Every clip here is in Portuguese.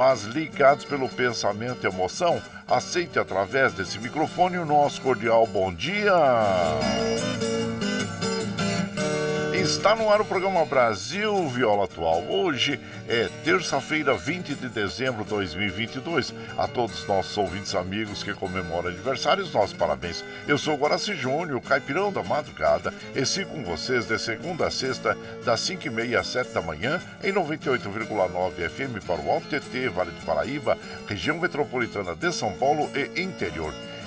mas ligados pelo pensamento e emoção, aceite através desse microfone o nosso cordial bom dia. Está no ar o programa Brasil Viola Atual. Hoje é terça-feira, 20 de dezembro de 2022. A todos os nossos ouvintes amigos que comemoram aniversários, nossos parabéns. Eu sou Guaraci Júnior, caipirão da madrugada, e sigo com vocês de segunda a sexta, das 5h30 às 7 da manhã, em 98,9 FM para o Alto TT, Vale do Paraíba, região metropolitana de São Paulo e interior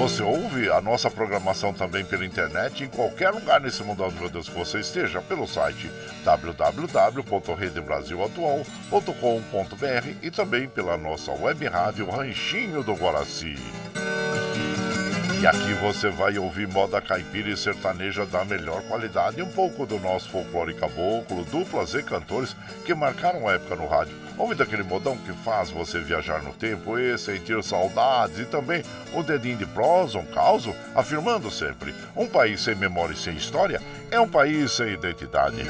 Você ouve a nossa programação também pela internet em qualquer lugar nesse mundo, meu Deus, que você esteja, pelo site www.redebrasilatual.com.br e também pela nossa web rádio Ranchinho do Guaraci. E aqui você vai ouvir moda caipira e sertaneja da melhor qualidade e um pouco do nosso folclore caboclo, duplas e cantores que marcaram a época no rádio. Ouve daquele modão que faz você viajar no tempo e sentir saudades e também o dedinho de prosa, um causo, afirmando sempre: um país sem memória e sem história é um país sem identidade.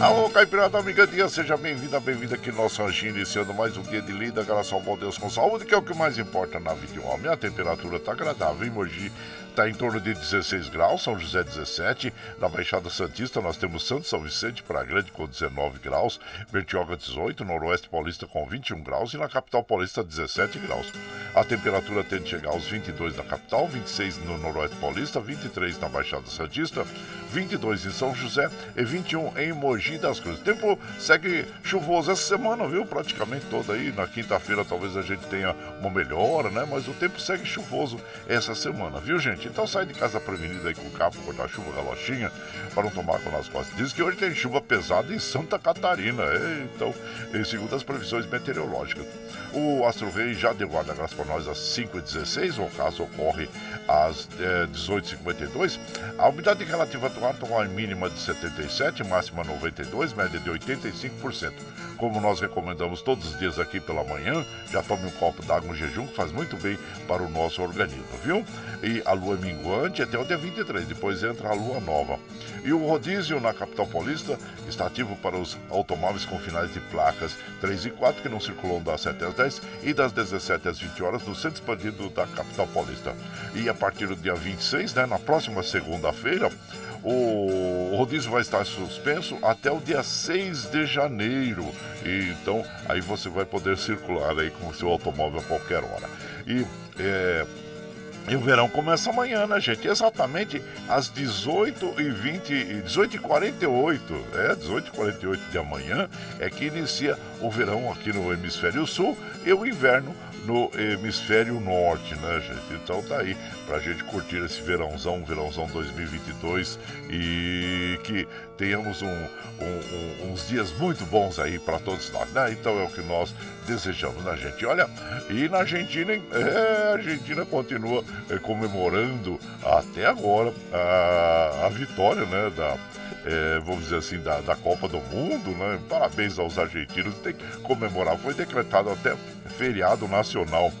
Alô, Caipirada Amigadinha, seja bem-vinda, bem-vinda aqui no nosso ranchinho, iniciando mais um dia de lida, graças ao bom Deus com saúde, que é o que mais importa na vida de homem. A temperatura está agradável, em Mogi está em torno de 16 graus, São José 17, na Baixada Santista nós temos Santo São Vicente para Grande com 19 graus, Bertioga 18, Noroeste Paulista com 21 graus e na Capital Paulista 17 graus. A temperatura tende a chegar aos 22 na capital, 26 no Noroeste Paulista, 23 na Baixada Santista, 22 em São José e 21 em Mogi das Cruzes. O tempo segue chuvoso essa semana, viu? Praticamente toda aí. Na quinta-feira talvez a gente tenha uma melhora, né? Mas o tempo segue chuvoso essa semana, viu, gente? Então sai de casa prevenida aí com capa, guarda-chuva, galochinha, para não tomar água nas costas. Diz que hoje tem chuva pesada em Santa Catarina, então, segundo as previsões meteorológicas. O Astro Rei já deu guarda-graça para nós às 5h16, o caso ocorre às é, 18h52. A umidade relativa do ar com a mínima de 77, máxima 92, média de 85%. Como nós recomendamos todos os dias aqui pela manhã, já tome um copo d'água no jejum, que faz muito bem para o nosso organismo, viu? E a lua minguante até o dia 23, depois entra a lua nova. E o rodízio na capital paulista está ativo para os automóveis com finais de placas 3 e 4 que não circulam das 7 às 10 e das 17 às 20 horas no centro expandido da capital paulista. E a partir do dia 26, né, na próxima segunda-feira, o rodízio vai estar suspenso até o dia 6 de janeiro. E, então, aí você vai poder circular aí com o seu automóvel a qualquer hora. E é, e o verão começa amanhã, né, gente? Exatamente às 18h20, 18h48, é, 18h48 de amanhã é que inicia o verão aqui no hemisfério sul e o inverno no hemisfério norte, né, gente? Então tá aí pra gente curtir esse verãozão, verãozão 2022 e que tenhamos um, um, um, uns dias muito bons aí para todos nós, né? Então é o que nós desejamos, né, gente? Olha, e na Argentina, é, a Argentina continua é, comemorando até agora a, a vitória, né, da, é, vamos dizer assim, da, da Copa do Mundo, né? Parabéns aos argentinos, tem que comemorar. Foi decretado até feriado nacional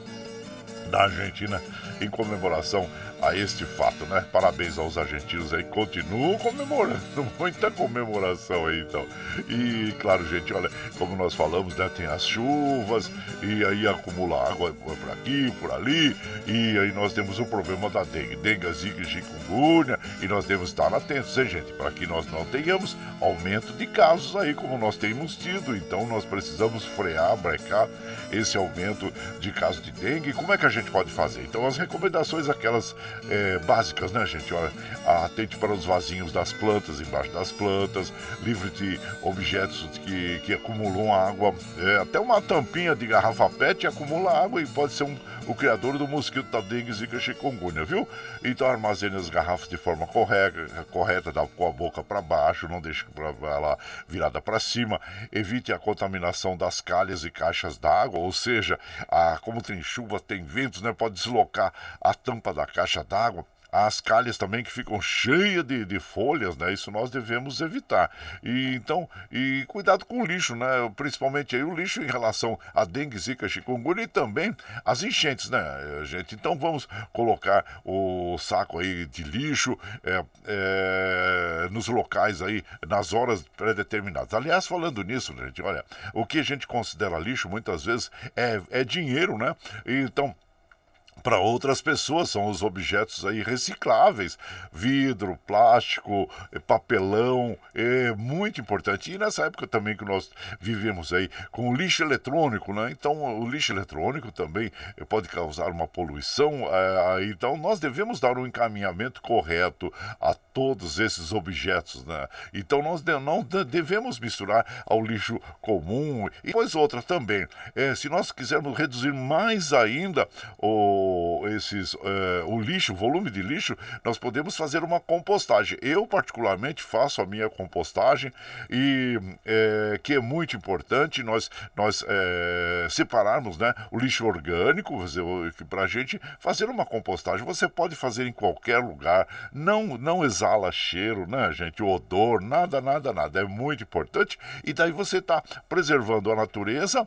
da Argentina em comemoração a este fato, né? Parabéns aos argentinos aí, continuam comemorando, muita comemoração aí então. E claro, gente, olha, como nós falamos, né? Tem as chuvas e aí acumula água por aqui, por ali, e aí nós temos o problema da dengue, dengue, zika chikungunya, e nós devemos estar atentos, hein, gente, para que nós não tenhamos aumento de casos aí, como nós temos tido. Então nós precisamos frear, brecar esse aumento de casos de dengue. Como é que a gente pode fazer? Então as recomendações aquelas é, básicas, né, gente? Olha, atente para os vasinhos das plantas, embaixo das plantas, livre de objetos que, que acumulam água. É, até uma tampinha de garrafa PET acumula água e pode ser um, o criador do mosquito da dengue, zika, chikungunya, viu? Então armazene as garrafas de forma correta, correta com a boca para baixo, não deixe ela virada para cima. Evite a contaminação das calhas e caixas d'água, ou seja, a, como tem chuva, tem ventos, né? Pode deslocar a tampa da caixa d'água as calhas também que ficam cheias de, de, folhas, né? Isso nós devemos evitar. E então, e cuidado com o lixo, né? Principalmente aí o lixo em relação a dengue, zika, chikungunya e também as enchentes, né, gente? Então vamos colocar o saco aí de lixo é, é, nos locais aí, nas horas pré-determinadas. Aliás, falando nisso, gente, olha, o que a gente considera lixo muitas vezes é, é dinheiro, né? Então, para outras pessoas são os objetos aí recicláveis, vidro, plástico, eh, papelão, é muito importante. E nessa época também que nós vivemos aí com o lixo eletrônico, né? Então o lixo eletrônico também eh, pode causar uma poluição. É, então nós devemos dar um encaminhamento correto a todos esses objetos, né? Então nós não devemos misturar ao lixo comum e depois outra também. É, se nós quisermos reduzir mais ainda o esses, uh, o lixo, o volume de lixo, nós podemos fazer uma compostagem. Eu, particularmente, faço a minha compostagem e é, que é muito importante nós, nós é, separarmos né, o lixo orgânico para a gente fazer uma compostagem. Você pode fazer em qualquer lugar, não, não exala cheiro, né, gente? O odor, nada, nada, nada. É muito importante. E daí você está preservando a natureza.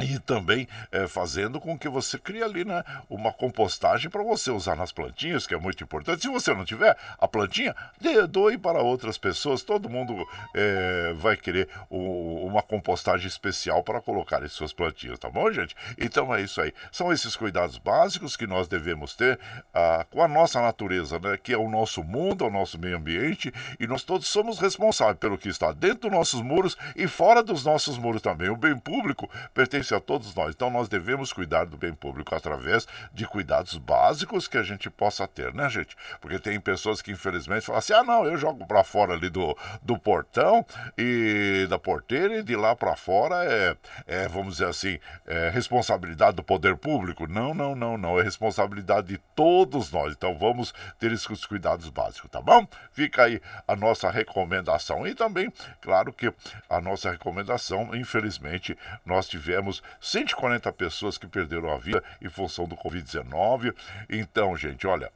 E também é, fazendo com que você crie ali né, uma compostagem para você usar nas plantinhas, que é muito importante. Se você não tiver a plantinha, dê, doe para outras pessoas. Todo mundo é, vai querer o, uma compostagem especial para colocar em suas plantinhas, tá bom, gente? Então é isso aí. São esses cuidados básicos que nós devemos ter ah, com a nossa natureza, né, que é o nosso mundo, é o nosso meio ambiente, e nós todos somos responsáveis pelo que está dentro dos nossos muros e fora dos nossos muros também. O bem público pertence a todos nós. Então nós devemos cuidar do bem público através de cuidados básicos que a gente possa ter, né, gente? Porque tem pessoas que infelizmente falam assim: ah, não, eu jogo para fora ali do, do portão e da porteira e de lá para fora é, é, vamos dizer assim, é responsabilidade do poder público. Não, não, não, não. É responsabilidade de todos nós. Então vamos ter esses cuidados básicos, tá bom? Fica aí a nossa recomendação. E também, claro que a nossa recomendação, infelizmente, nós tivemos 140 pessoas que perderam a vida em função do Covid-19. Então, gente, olha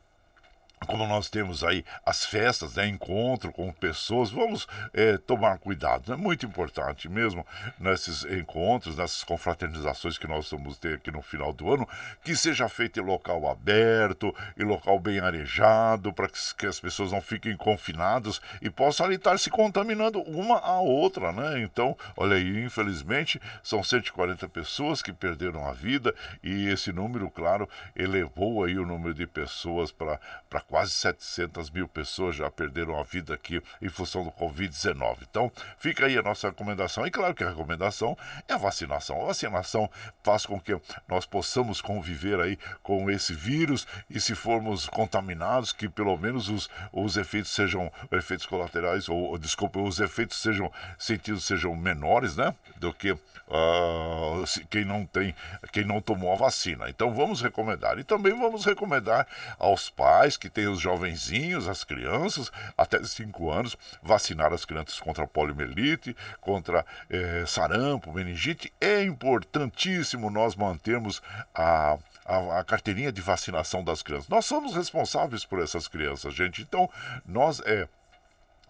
como nós temos aí as festas, né, encontro com pessoas, vamos é, tomar cuidado. É muito importante mesmo nesses encontros, nessas confraternizações que nós vamos ter aqui no final do ano, que seja feito em local aberto, em local bem arejado, para que, que, as pessoas não fiquem confinadas e possam ali estar se contaminando uma a outra, né? Então, olha aí, infelizmente, são 140 pessoas que perderam a vida e esse número, claro, elevou aí o número de pessoas para quase 700 mil pessoas já perderam a vida aqui em função do Covid-19. Então, fica aí a nossa recomendação. E claro que a recomendação é a vacinação. A vacinação faz com que nós possamos conviver aí com esse vírus e se formos contaminados, que pelo menos os, os efeitos sejam efeitos colaterais, ou, desculpa, os efeitos sejam sentidos sejam menores, né? Do que uh, quem não tem, quem não tomou a vacina. Então vamos recomendar. E também vamos recomendar aos pais que os jovenzinhos, as crianças, até 5 anos, vacinar as crianças contra poliomielite, contra eh, sarampo, meningite. É importantíssimo nós mantermos a, a, carteirinha de vacinação das crianças. Nós somos responsáveis por essas crianças, gente. Então, nós é,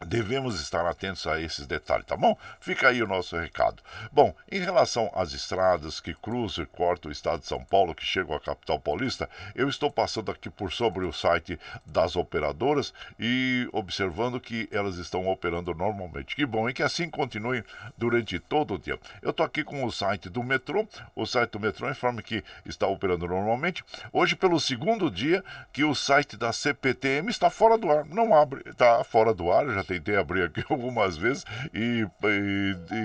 Devemos estar atentos a esses detalhes, tá bom? Fica aí o nosso recado. Bom, em relação às estradas que cruzam e cortam o estado de São Paulo, que chegam à capital paulista, eu estou passando aqui por sobre o site das operadoras e observando que elas estão operando normalmente. Que bom, e que assim continue durante todo o dia. Eu estou aqui com o site do metrô, o site do metrô informa que está operando normalmente. Hoje, pelo segundo dia, que o site da CPTM está fora do ar. Não abre, está fora do ar, já tentei abrir aqui algumas vezes e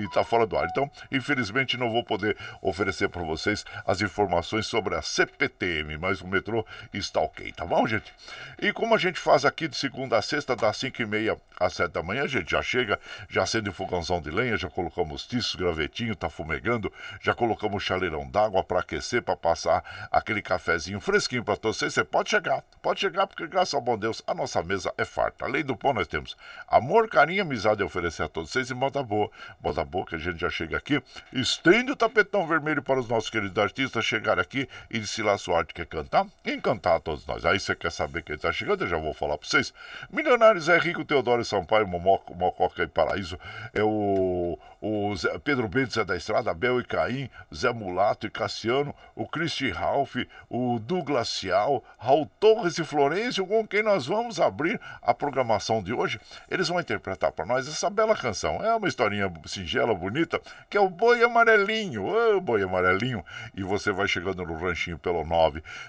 está fora do ar. Então, infelizmente, não vou poder oferecer para vocês as informações sobre a CPTM, mas o metrô está ok, tá bom, gente? E como a gente faz aqui de segunda a sexta, das 5 e meia às 7 da manhã, a gente já chega, já acende o fogãozão de lenha, já colocamos tiços, gravetinho, tá fumegando, já colocamos chaleirão d'água para aquecer, para passar aquele cafezinho fresquinho para vocês. Você pode chegar, pode chegar, porque graças ao bom Deus, a nossa mesa é farta. Além do pão, nós temos Amor, carinho, amizade oferecer a todos vocês e moda boa. Moda boa que a gente já chega aqui. Estende o tapetão vermelho para os nossos queridos artistas chegar aqui e desfilar sua arte. Quer cantar? Encantar a todos nós. Aí você quer saber quem está chegando? Eu já vou falar para vocês. Milionários é Rico, Teodoro Sampaio, Momoca, Mococa e Paraíso. É o, o Zé, Pedro Bento, Zé da Estrada, Abel e Caim, Zé Mulato e Cassiano, o Cristi Ralph, o Douglas Cial, Raul Torres e Florencio, com quem nós vamos abrir a programação de hoje. Eles eles vão interpretar para nós essa bela canção. É uma historinha singela, bonita, que é o Boi Amarelinho. Ô, oh, Boi Amarelinho. E você vai chegando no ranchinho pelo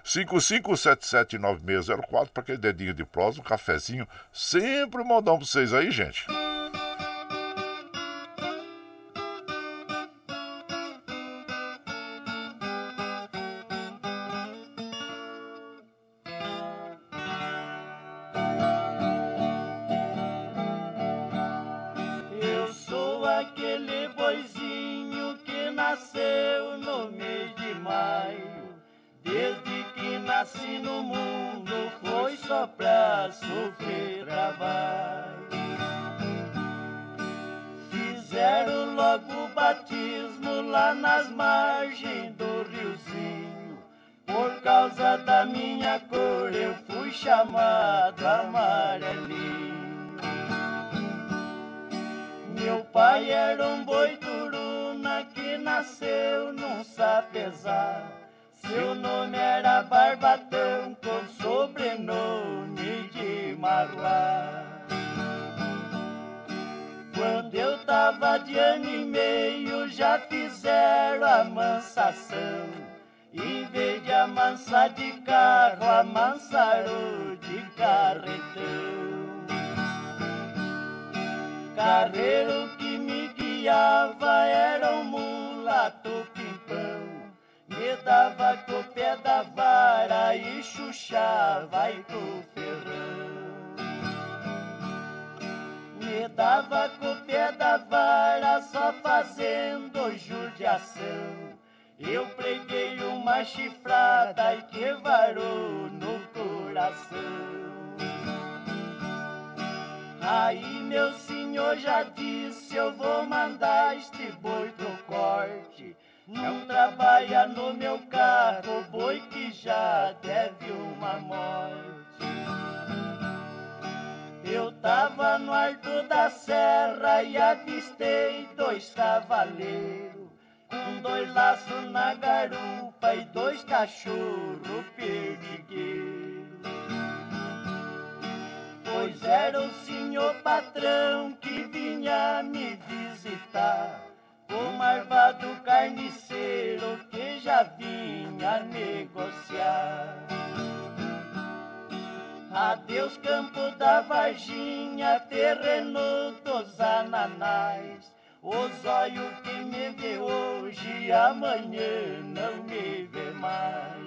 955779604 para aquele dedinho de prosa, um cafezinho. Sempre um modão para vocês aí, gente. Carreiro que me guiava era um mulato pimpão. dava com o pé da vara e chuchava e com ferrão. Me dava com o pé da vara só fazendo judiação. Eu preguei uma chifrada e que varou no coração. Aí meu senhor já disse, eu vou mandar este boi pro corte. Não trabalha no meu carro, boi que já deve uma morte. Eu tava no alto da serra e avistei dois cavaleiros, com dois laços na garupa e dois cachorros perdigueiros. Pois era o senhor patrão que vinha me visitar, o marvado carniceiro que já vinha negociar. Adeus campo da Varginha, terreno dos ananais. Os olhos que me vê hoje, amanhã não me vê mais.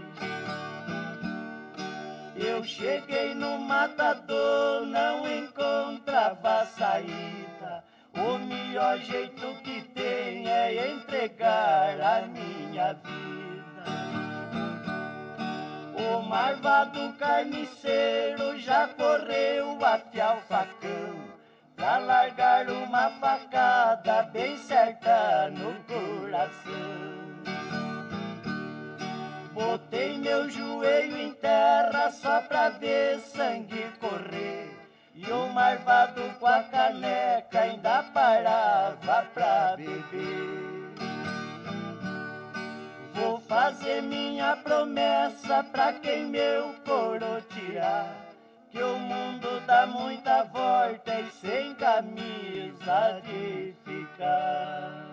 Eu cheguei no matador, não encontrava saída. O melhor jeito que tem é entregar a minha vida. O marvado carniceiro já correu até o facão pra largar uma facada bem certa no coração. Botei meu joelho em terra só pra ver sangue correr. E o marvado com a caneca ainda parava pra beber. Vou fazer minha promessa pra quem meu corotear. Que o mundo dá muita volta e sem camisa de ficar.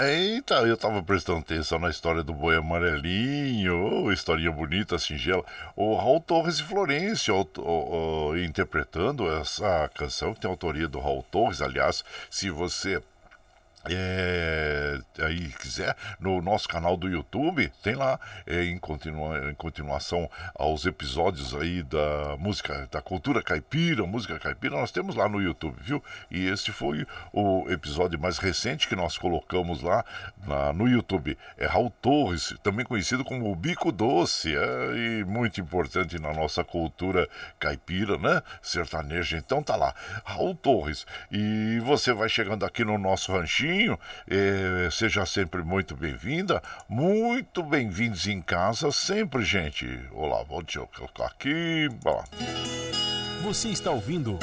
Eita, eu tava prestando atenção na história do boi amarelinho, oh, historinha bonita, singela. O Raul Torres e Florencio oh, oh, interpretando essa canção que tem autoria do Raul Torres. Aliás, se você é, aí quiser, no nosso canal do YouTube, tem lá é, em, continua, em continuação aos episódios aí da música, da cultura caipira, música caipira, nós temos lá no YouTube, viu? E esse foi o episódio mais recente que nós colocamos lá na, no YouTube. É Raul Torres, também conhecido como o Bico Doce, é, e muito importante na nossa cultura caipira, né? Sertaneja. Então tá lá, Raul Torres. E você vai chegando aqui no nosso ranchinho eh, seja sempre muito bem-vinda, muito bem-vindos em casa sempre, gente. Olá, vou te colocar aqui. Bom. Você está ouvindo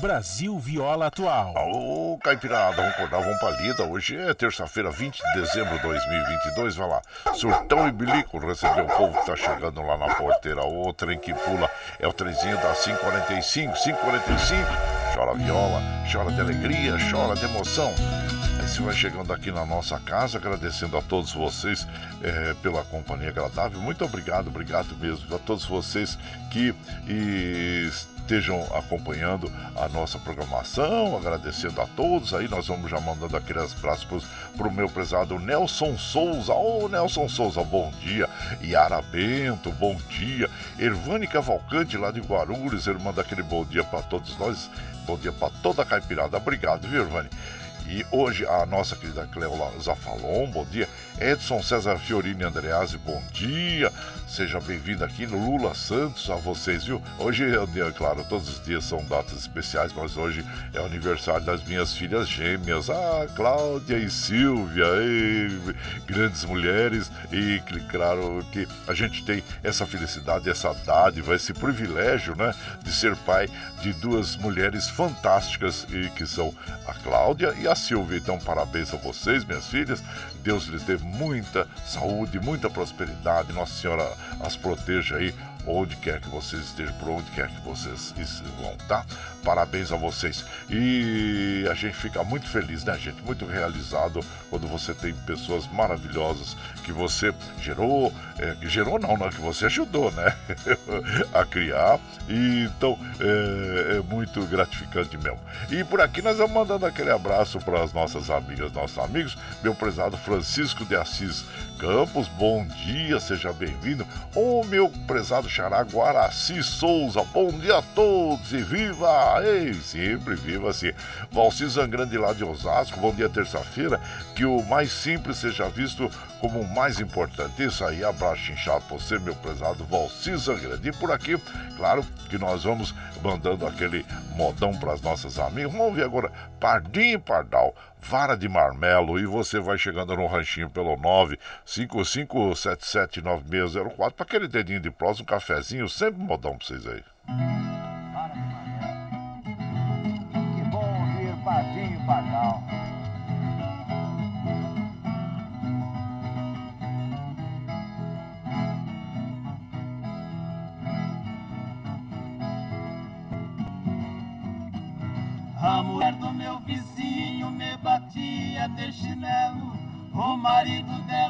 Brasil Viola Atual. Ô, Caipirada, vamos acordar, vamos pra lida. Hoje é terça-feira, 20 de dezembro de 2022. Vai lá. Surtão e Bilico recebeu o povo que tá chegando lá na porteira. O trem que pula é o trenzinho da 545. 545. Chora viola, chora de alegria, chora de emoção. Você vai chegando aqui na nossa casa, agradecendo a todos vocês é, pela companhia agradável. Muito obrigado, obrigado mesmo a todos vocês que e, estejam acompanhando a nossa programação, agradecendo a todos. Aí nós vamos já mandando aqueles abraços para o meu prezado Nelson Souza. Ô oh, Nelson Souza, bom dia. Yara Bento, bom dia. Ervane Cavalcante lá de Guarulhos, ele manda aquele bom dia para todos nós. Bom dia para toda a caipirada. Obrigado, viu, Ervane? E hoje a nossa querida Cleola Zafalon, bom dia. Edson César Fiorini Andreazzi, bom dia. Seja bem-vindo aqui no Lula Santos a vocês, viu? Hoje é claro, todos os dias são datas especiais, mas hoje é o aniversário das minhas filhas gêmeas, a Cláudia e Silvia, e grandes mulheres, e claro que a gente tem essa felicidade, essa dádiva, esse privilégio, né, de ser pai de duas mulheres fantásticas e que são a Cláudia e a Silvia. Então, parabéns a vocês, minhas filhas. Deus lhes dê muita saúde, muita prosperidade. Nossa Senhora as proteja aí onde quer que vocês estejam, por onde quer que vocês vão, tá? Parabéns a vocês. E a gente fica muito feliz, né, gente? Muito realizado quando você tem pessoas maravilhosas que você gerou, é, que gerou não, não, que você ajudou, né? a criar. E então é, é, muito gratificante mesmo. E por aqui nós vamos mandando aquele abraço para as nossas amigas, nossos amigos. Meu prezado Francisco de Assis Campos, bom dia, seja bem-vindo. O meu prezado xará Guaraci Souza, bom dia a todos e viva! Ei, sempre viva assim. Valci Zangrande lá de Osasco, bom dia terça-feira, que o mais simples seja visto como o mais importante. Isso aí, abraço inchado por você, meu prezado Valci Zangrande. E por aqui, claro que nós vamos mandando aquele modão para as nossas amigas. Vamos ouvir agora Pardinho e Pardal vara de marmelo e você vai chegando no ranchinho pelo 955779604 para aquele dedinho de próximo, um cafezinho, sempre modão para vocês aí. E Pardal. A mulher do meu vizinho me batia de chinelo. O marido dela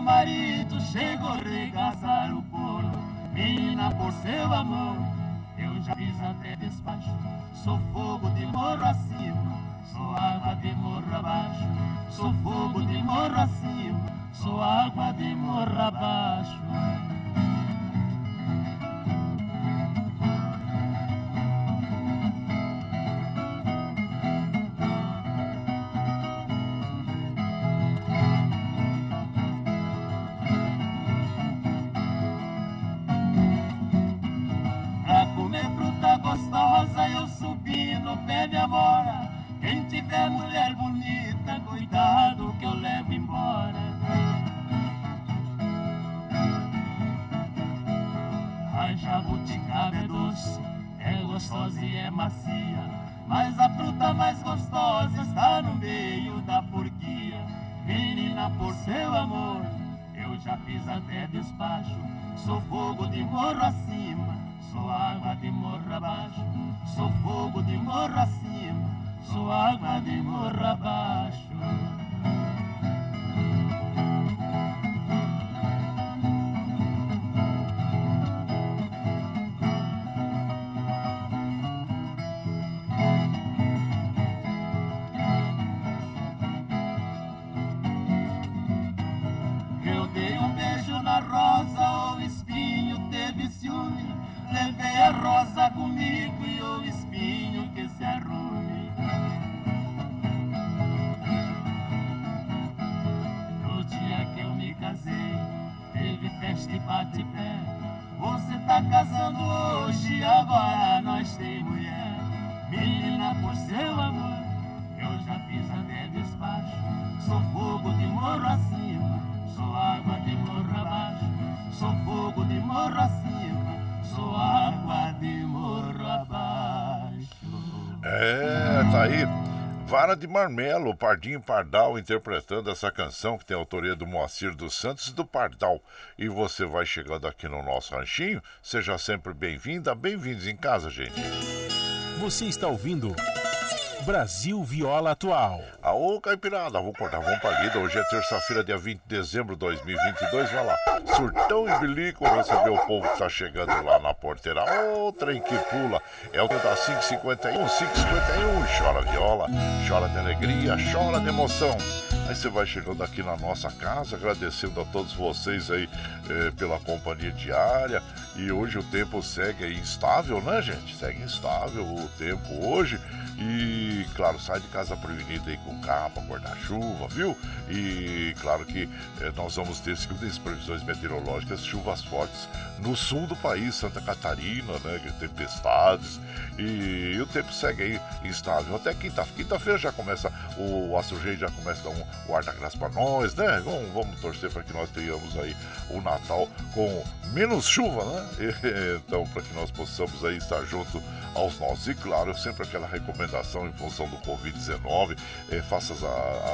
Do marido, chegou a regaçar o couro. Menina, por seu amor, eu já fiz até despacho. Sou fogo de morro acima Sou água de morro abaixo, sou fogo de morro acima, sou água de morro abaixo. De morro acima, sou água de morro abaixo. Sou fogo de morro acima sou água de morro abaixo. Vara de Marmelo, Pardinho Pardal interpretando essa canção que tem autoria do Moacir dos Santos e do Pardal. E você vai chegando aqui no nosso ranchinho, seja sempre bem-vinda, bem-vindos em casa, gente. Você está ouvindo Brasil Viola Atual. Aô, Caipirada, vamos cortar, vamos pra lida. Hoje é terça-feira, dia 20 de dezembro de 2022. Vai lá, surtão e bilico, receber o povo que tá chegando lá na porteira. Ô, trem que pula. É o tempo da 551, 551. Chora viola, chora de alegria, chora de emoção. Aí você vai chegando aqui na nossa casa, agradecendo a todos vocês aí eh, pela companhia diária. E hoje o tempo segue instável, né, gente? Segue instável o tempo hoje. E, claro, sai de casa prevenido aí com capa, guarda-chuva, viu? E, claro que eh, nós vamos ter, segundo as previsões meteorológicas, chuvas fortes no sul do país, Santa Catarina, né? Tempestades. E, e o tempo segue aí instável. Até quinta-feira. Quinta-feira já começa, o Astro Rei já começa a dar um, o ar da graça pra nós, né? Vamos, vamos torcer para que nós tenhamos aí o Natal com menos chuva, né? Então, para que nós possamos aí estar junto aos nossos. E claro, sempre aquela recomendação em função do Covid-19, é, faça as,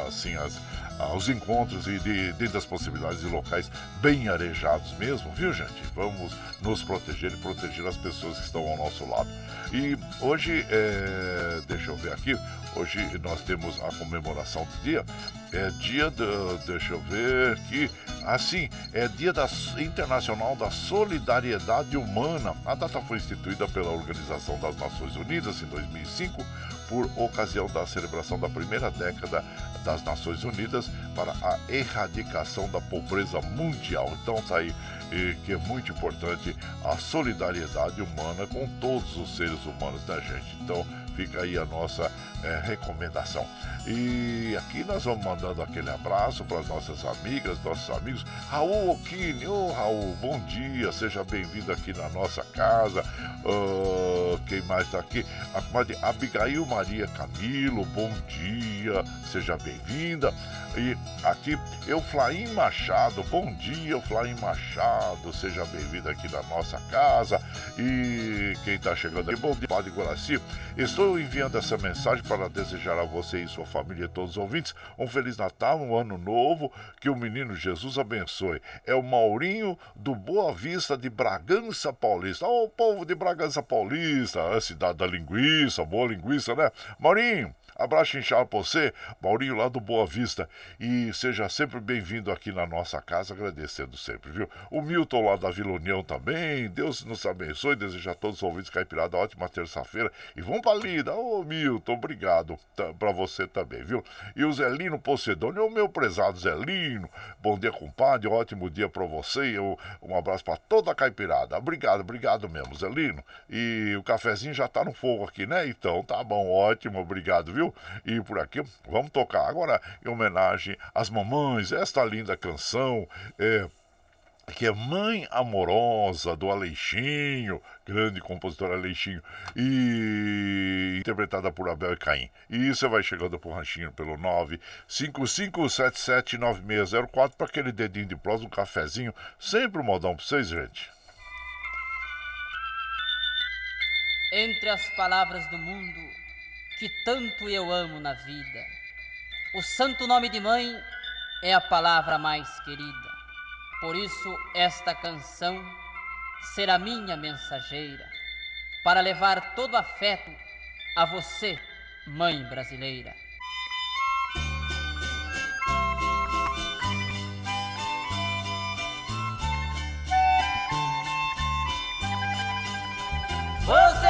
assim as aos encontros e de, dentro das possibilidades de locais bem arejados mesmo, viu gente? Vamos nos proteger e proteger as pessoas que estão ao nosso lado. E hoje, é, deixa eu ver aqui, hoje nós temos a comemoração do dia, é dia do, deixa eu ver aqui, assim, é dia da, internacional da solidariedade humana. A data foi instituída pela Organização das Nações Unidas em 2005 por ocasião da celebração da primeira década das Nações Unidas para a erradicação da pobreza mundial. Então tá aí e que é muito importante a solidariedade humana com todos os seres humanos, né, gente? Então fica aí a nossa é, recomendação. E aqui nós vamos mandando aquele abraço para as nossas amigas, nossos amigos. Raul Okini, ô oh, Raul, bom dia, seja bem-vindo aqui na nossa casa. Uh, quem mais está aqui? A Abigail Maria Camilo, bom dia, seja bem-vinda. E aqui, Euflaim Machado, bom dia, Euflaim Machado, seja bem-vindo aqui na nossa casa. E quem está chegando aqui, bom dia, Padre Guaraci. Estou enviando essa mensagem para desejar a você e sua família e todos os ouvintes um Feliz Natal, um ano novo, que o menino Jesus abençoe. É o Maurinho do Boa Vista de Bragança Paulista. Ô, oh, povo de Bragança Paulista, a cidade da linguiça, boa linguiça, né? Maurinho, Abraço inchado pra você, Maurinho lá do Boa Vista. E seja sempre bem-vindo aqui na nossa casa, agradecendo sempre, viu? O Milton lá da Vila União também. Deus nos abençoe. Desejo a todos os ouvintes caipirada ótima terça-feira. E vamos pra lida. Ô, Milton, obrigado pra você também, viu? E o Zelino Pocedônio, o meu prezado Zelino. Bom dia, compadre. Ótimo dia pra você. Eu, um abraço pra toda a caipirada. Obrigado, obrigado mesmo, Zelino. E o cafezinho já tá no fogo aqui, né? Então, tá bom, ótimo, obrigado, viu? E por aqui vamos tocar agora em homenagem às mamães, esta linda canção. É, que é Mãe Amorosa do Aleixinho, grande compositor Aleixinho, e interpretada por Abel e Caim. E você vai chegando pro ranchinho pelo 955779604 para aquele dedinho de prosa, um cafezinho, sempre um modão para vocês, gente. Entre as palavras do mundo que tanto eu amo na vida. O santo nome de mãe é a palavra mais querida. Por isso, esta canção será minha mensageira para levar todo afeto a você, mãe brasileira. Você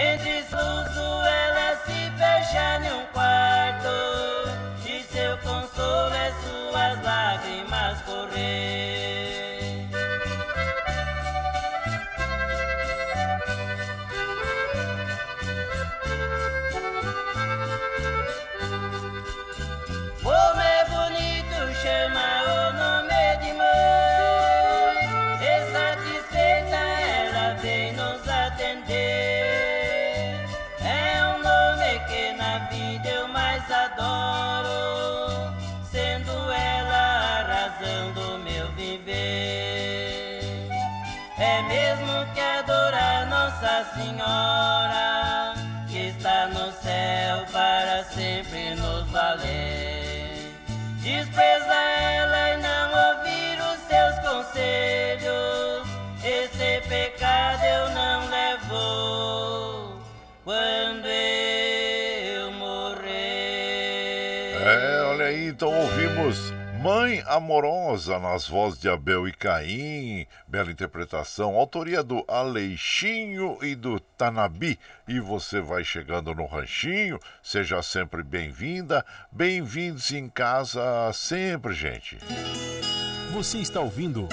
Hey, Amorosa nas vozes de Abel e Caim, bela interpretação, autoria do Aleixinho e do Tanabi. E você vai chegando no ranchinho, seja sempre bem-vinda, bem-vindos em casa sempre, gente. Você está ouvindo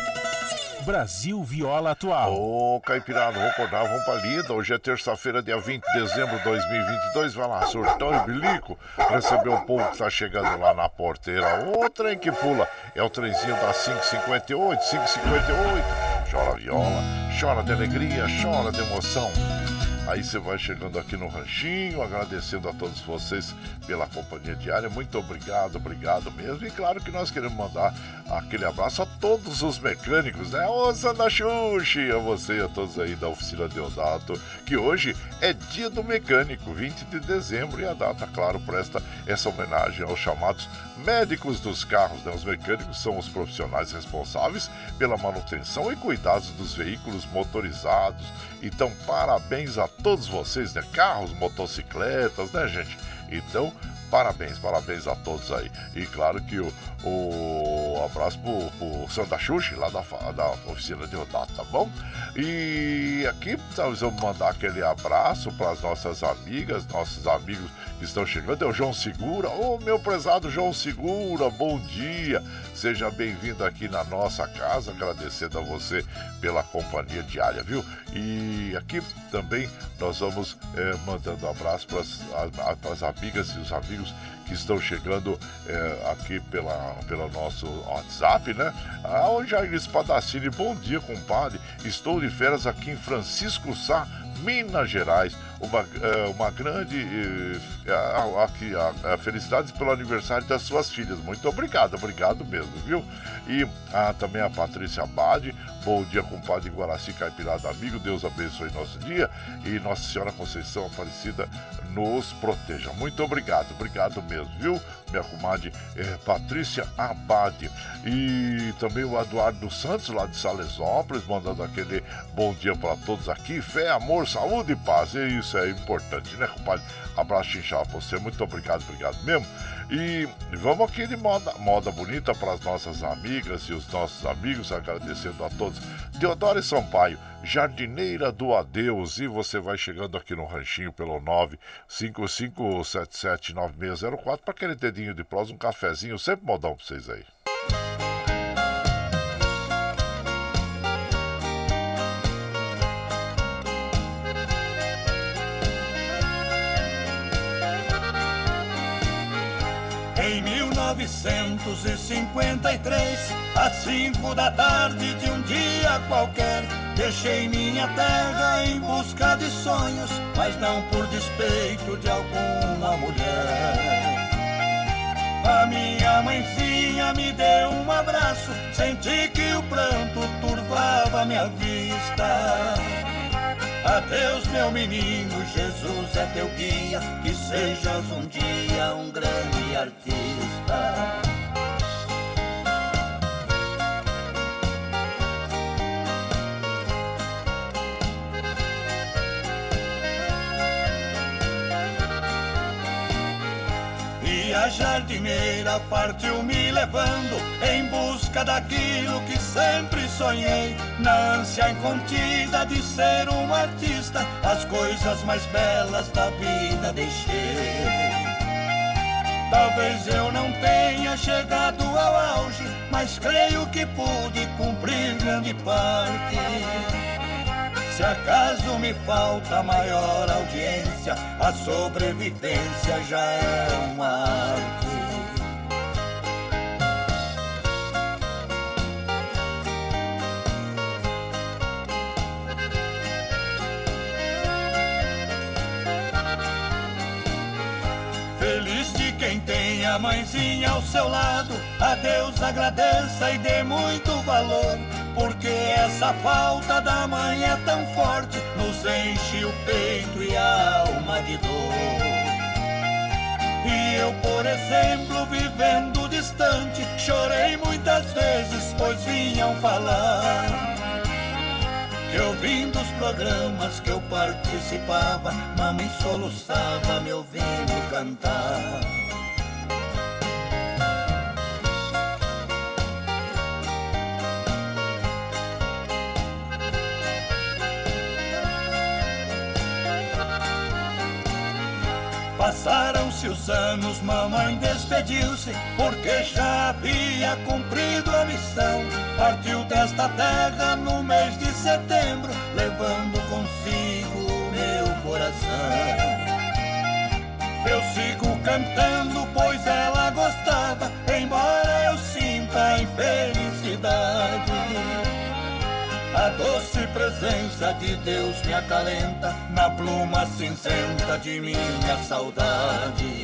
Brasil Viola Atual. Ô, oh, Caipirada, vamos acordar, vamos pra lida. Hoje é terça-feira, dia 20 de dezembro de 2022. Vai lá, surtão e bilico. Receber o povo que tá chegando lá na porteira. O trem que pula é o trenzinho da 558, 558. Chora viola, chora de alegria, chora de emoção. Aí você vai chegando aqui no Ranchinho, agradecendo a todos vocês pela companhia diária. Muito obrigado, obrigado mesmo. E claro que nós queremos mandar aquele abraço a todos os mecânicos, né? Ô Sandra Xuxi, a você e a todos aí da oficina Deodato, que hoje é dia do mecânico, 20 de dezembro, e a data, claro, presta essa homenagem aos chamados médicos dos carros, né? Os mecânicos são os profissionais responsáveis pela manutenção e cuidados dos veículos motorizados. Então, parabéns a todos vocês, né? Carros, motocicletas, né, gente? Então, parabéns, parabéns a todos aí. E claro que o, o abraço pro, pro Santa Xuxi, lá da, da oficina de Rodato, tá bom? E aqui nós vamos mandar aquele abraço para as nossas amigas, nossos amigos que estão chegando. É o João Segura. Ô, oh, meu prezado João Segura, bom dia. Seja bem-vindo aqui na nossa casa, agradecendo a você pela companhia diária, viu? E aqui também nós vamos é, mandando abraço para as amigas e os amigos que estão chegando é, aqui pela, pelo nosso WhatsApp, né? Ah, o Jair Espadacini, bom dia, compadre. Estou de férias aqui em Francisco Sá, Minas Gerais uma, é, uma grande aqui, a, a, felicidades pelo aniversário das suas filhas. Muito obrigado, obrigado mesmo, viu? E a, também a Patrícia Abade, bom dia, compadre Guaraci Caipirada amigo, Deus abençoe nosso dia e Nossa Senhora Conceição Aparecida nos proteja. Muito obrigado, obrigado mesmo, viu? Minha comadre é, Patrícia Abade. E também o Eduardo Santos, lá de Salesópolis, mandando aquele bom dia para todos aqui. Fé, amor, saúde e paz. É isso é importante, né, compadre? Abraço inchado pra você, muito obrigado, obrigado mesmo. E vamos aqui de moda, moda bonita para as nossas amigas e os nossos amigos, agradecendo a todos. Deodoro Sampaio, jardineira do adeus, e você vai chegando aqui no ranchinho pelo 955779604 para aquele dedinho de prosa, um cafezinho, sempre modão para vocês aí. 1953, às cinco da tarde de um dia qualquer, deixei minha terra em busca de sonhos, mas não por despeito de alguma mulher. A minha mãezinha me deu um abraço, senti que o pranto turvava minha vista. Adeus, meu menino, Jesus é teu guia, que sejas um dia um grande artista. a jardineira partiu me levando em busca daquilo sempre sonhei. Na ânsia incontida de ser um artista, as coisas mais belas da vida deixei. Talvez eu não tenha chegado ao auge, mas creio que pude cumprir grande parte. Se acaso me falta maior audiência, a sobrevivência já é uma arte. Seu lado, a Deus agradeça e dê muito valor porque essa falta da mãe é tão forte, nos enche o peito e a alma de dor. E eu, por exemplo, vivendo distante, chorei muitas vezes, pois vinham falar. Que ouvindo os programas que eu participava, mamãe soluçava me ouvindo cantar. Passaram-se os anos, mamãe despediu-se, porque já havia cumprido a missão. Partiu desta terra no mês de setembro, levando consigo meu coração. Eu sigo cantando, pois ela gostava, embora eu sinta a infelicidade. A doce presença de Deus me acalenta na pluma cinzenta de minha saudade.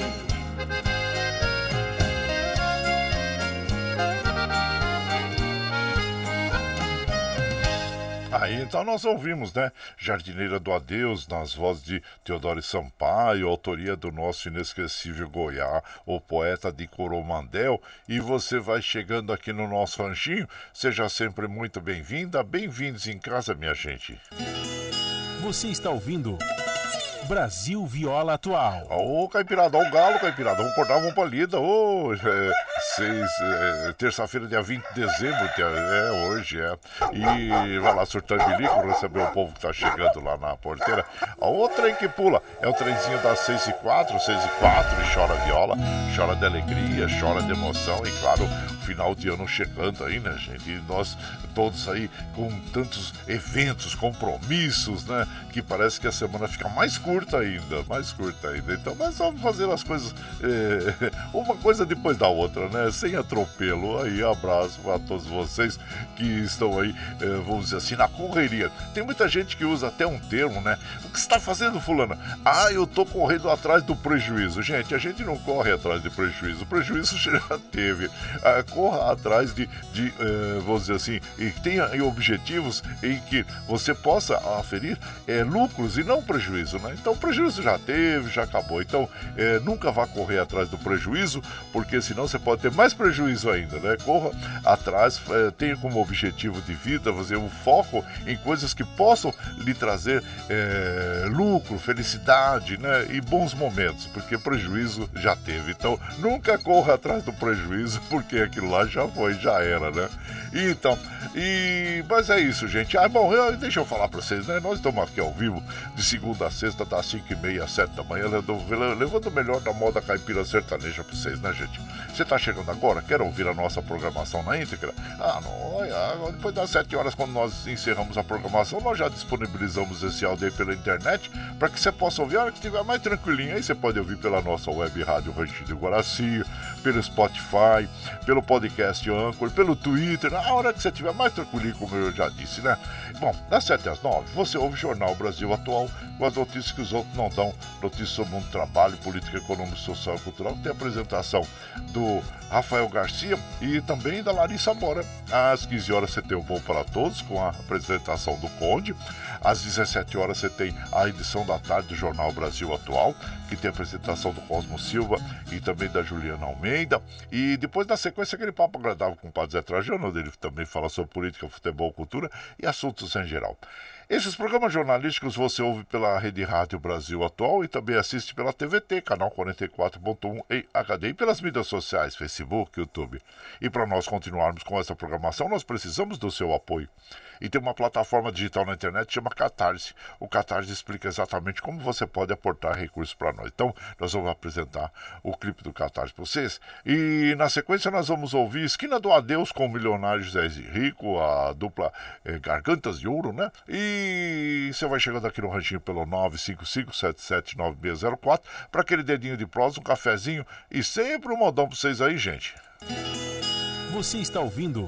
Aí então nós ouvimos, né? Jardineira do Adeus, nas vozes de Teodoro Sampaio, autoria do nosso inesquecível Goiá, o poeta de Coromandel. E você vai chegando aqui no nosso ranchinho, seja sempre muito bem-vinda, bem-vindos em casa, minha gente. Você está ouvindo. Brasil Viola Atual. Ô, Caipirada, ó o galo, Caipirada. Vamos acordar, vamos pra lida. Ô, é, é, terça-feira, dia 20 de dezembro, é, é hoje, é. E vai lá surtando bilico, receber o povo que tá chegando lá na porteira. A outra trem que pula é o trenzinho das 6 e 4, 6 e 4, e chora viola, chora de alegria, chora de emoção, e claro, final de ano chegando aí, né, gente? E nós todos aí com tantos eventos, compromissos, né? Que parece que a semana fica mais curta ainda, mais curta ainda. Então, mas vamos fazer as coisas é, uma coisa depois da outra, né? Sem atropelo. Aí, abraço para todos vocês que estão aí, é, vamos dizer assim, na correria. Tem muita gente que usa até um termo, né? O que está fazendo, fulano? Ah, eu tô correndo atrás do prejuízo. Gente, a gente não corre atrás de prejuízo. O prejuízo já teve. Ah, corra atrás de, de uh, vamos dizer assim, e tenha objetivos em que você possa aferir é, lucros e não prejuízo, né? Então, prejuízo já teve, já acabou. Então, é, nunca vá correr atrás do prejuízo, porque senão você pode ter mais prejuízo ainda, né? Corra atrás, é, tenha como objetivo de vida fazer um foco em coisas que possam lhe trazer é, lucro, felicidade, né? E bons momentos, porque prejuízo já teve. Então, nunca corra atrás do prejuízo, porque aquilo lá já foi, já era, né? Então, e mas é isso, gente. Ah, bom, eu, deixa eu falar pra vocês, né? Nós estamos aqui ao vivo de segunda a sexta, das 5 e meia às 7 da manhã, levando o melhor da moda caipira sertaneja pra vocês, né, gente? Você tá chegando agora? Quer ouvir a nossa programação na íntegra? Ah, não, olha, depois das 7 horas, quando nós encerramos a programação, nós já disponibilizamos esse áudio aí pela internet para que você possa ouvir a hora que estiver mais tranquilinho. Aí você pode ouvir pela nossa web rádio Rancho de Guaraci, pelo Spotify, pelo podcast Anchor, pelo Twitter, a hora que você estiver mais tranquilinho, como eu já disse, né? Bom, das 7 às 9, você ouve o Jornal Brasil Atual com as notícias que os outros não dão, notícias sobre o mundo do trabalho, política, econômica, social e cultural, tem a apresentação do Rafael Garcia e também da Larissa Mora. Às 15 horas você tem o Bom para Todos, com a apresentação do Conde. Às 17 horas você tem a edição da tarde do Jornal Brasil Atual, que tem a apresentação do Cosmo Silva e também da Juliana Almeida. E depois, na sequência, aquele papo agradável com o Padre Zé Trajano, onde ele também fala sobre política, futebol, cultura e assuntos em geral. Esses programas jornalísticos você ouve pela Rede Rádio Brasil Atual e também assiste pela TVT, canal 44.1 em HD e pelas mídias sociais, Facebook, YouTube. E para nós continuarmos com essa programação, nós precisamos do seu apoio. E tem uma plataforma digital na internet que chama Catarse. O Catarse explica exatamente como você pode aportar recursos para nós. Então, nós vamos apresentar o clipe do Catarse para vocês. E na sequência, nós vamos ouvir Esquina do Adeus com o milionário José Rico, a dupla eh, Gargantas de Ouro, né? E você vai chegando aqui no ranchinho pelo 955-779604 para aquele dedinho de prosa, um cafezinho e sempre um modão para vocês aí, gente. Você está ouvindo.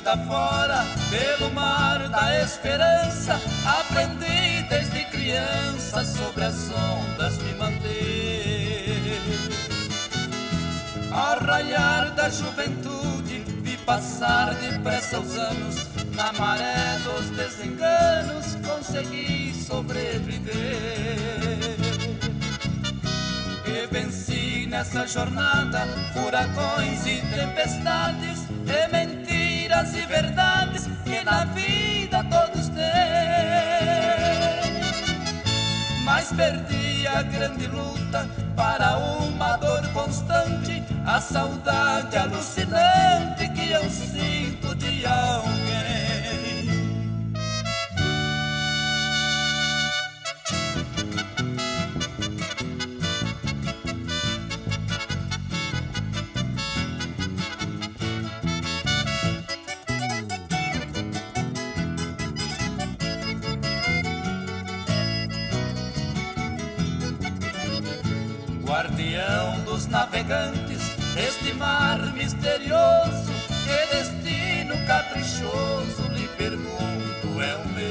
Vida fora, pelo mar da esperança, aprendi desde criança sobre as ondas me manter. Arraiar da juventude, vi passar depressa os anos, na maré dos desenganos, consegui sobreviver que venci nessa jornada furacões e tempestades, e mentiras e verdades que na vida todos têm. Mas perdi a grande luta para uma dor constante, a saudade alucinante que eu sinto de alguém. Navegantes, este mar misterioso, que destino caprichoso, lhe pergunto, é o meu.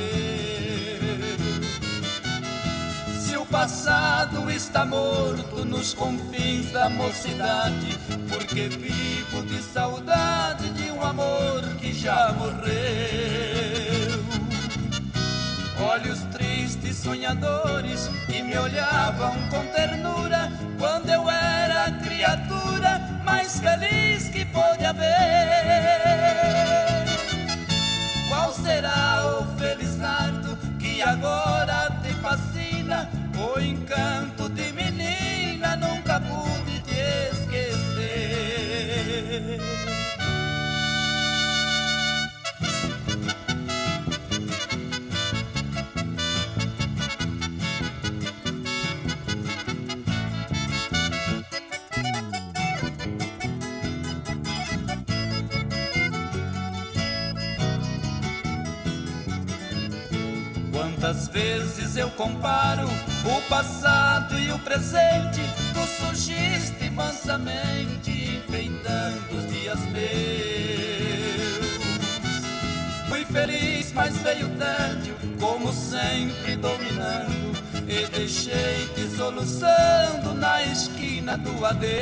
Se o passado está morto nos confins da mocidade, porque vivo de saudade de um amor que já morreu. Olhos tristes, sonhadores, que me olhavam com ternura quando feliz que pôde haver. Eu comparo o passado e o presente, tu surgiste mansamente, enfeitando os dias meus. Fui feliz, mas veio tédio, como sempre dominando, e deixei-te soluçando na esquina do adeus.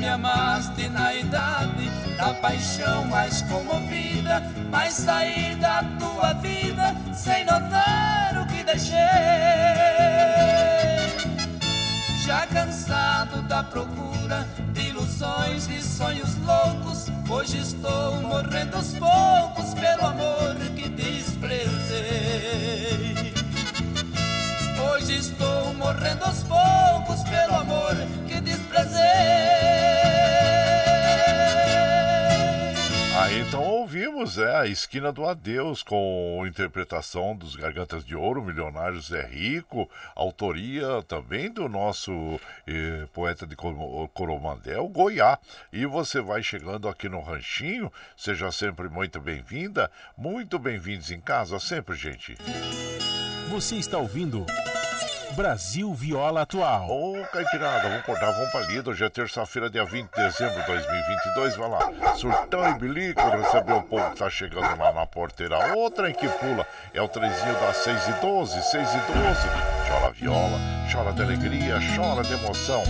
Me amaste na idade da paixão mais comovida, mas saí da tua vida sem notar o que deixei. Já cansado da procura de ilusões e sonhos loucos, hoje estou morrendo aos poucos pelo amor que desprezei. Hoje estou morrendo aos poucos ouvimos é, a Esquina do Adeus, com interpretação dos Gargantas de Ouro, Milionários é Rico, autoria também do nosso eh, poeta de Coromandel, Goiá. E você vai chegando aqui no Ranchinho, seja sempre muito bem-vinda, muito bem-vindos em casa, sempre, gente. Você está ouvindo. Brasil Viola Atual. Ô, Caipirada, vamos cortar, vamos pra lida. Hoje é terça-feira, dia 20 de dezembro de 2022. Vai lá, surtão e bilico, receber o povo que tá chegando lá na porteira. Outra em que pula é o trezinho das 6 e 12, 6 e 12. Chora viola, chora de alegria, chora de emoção.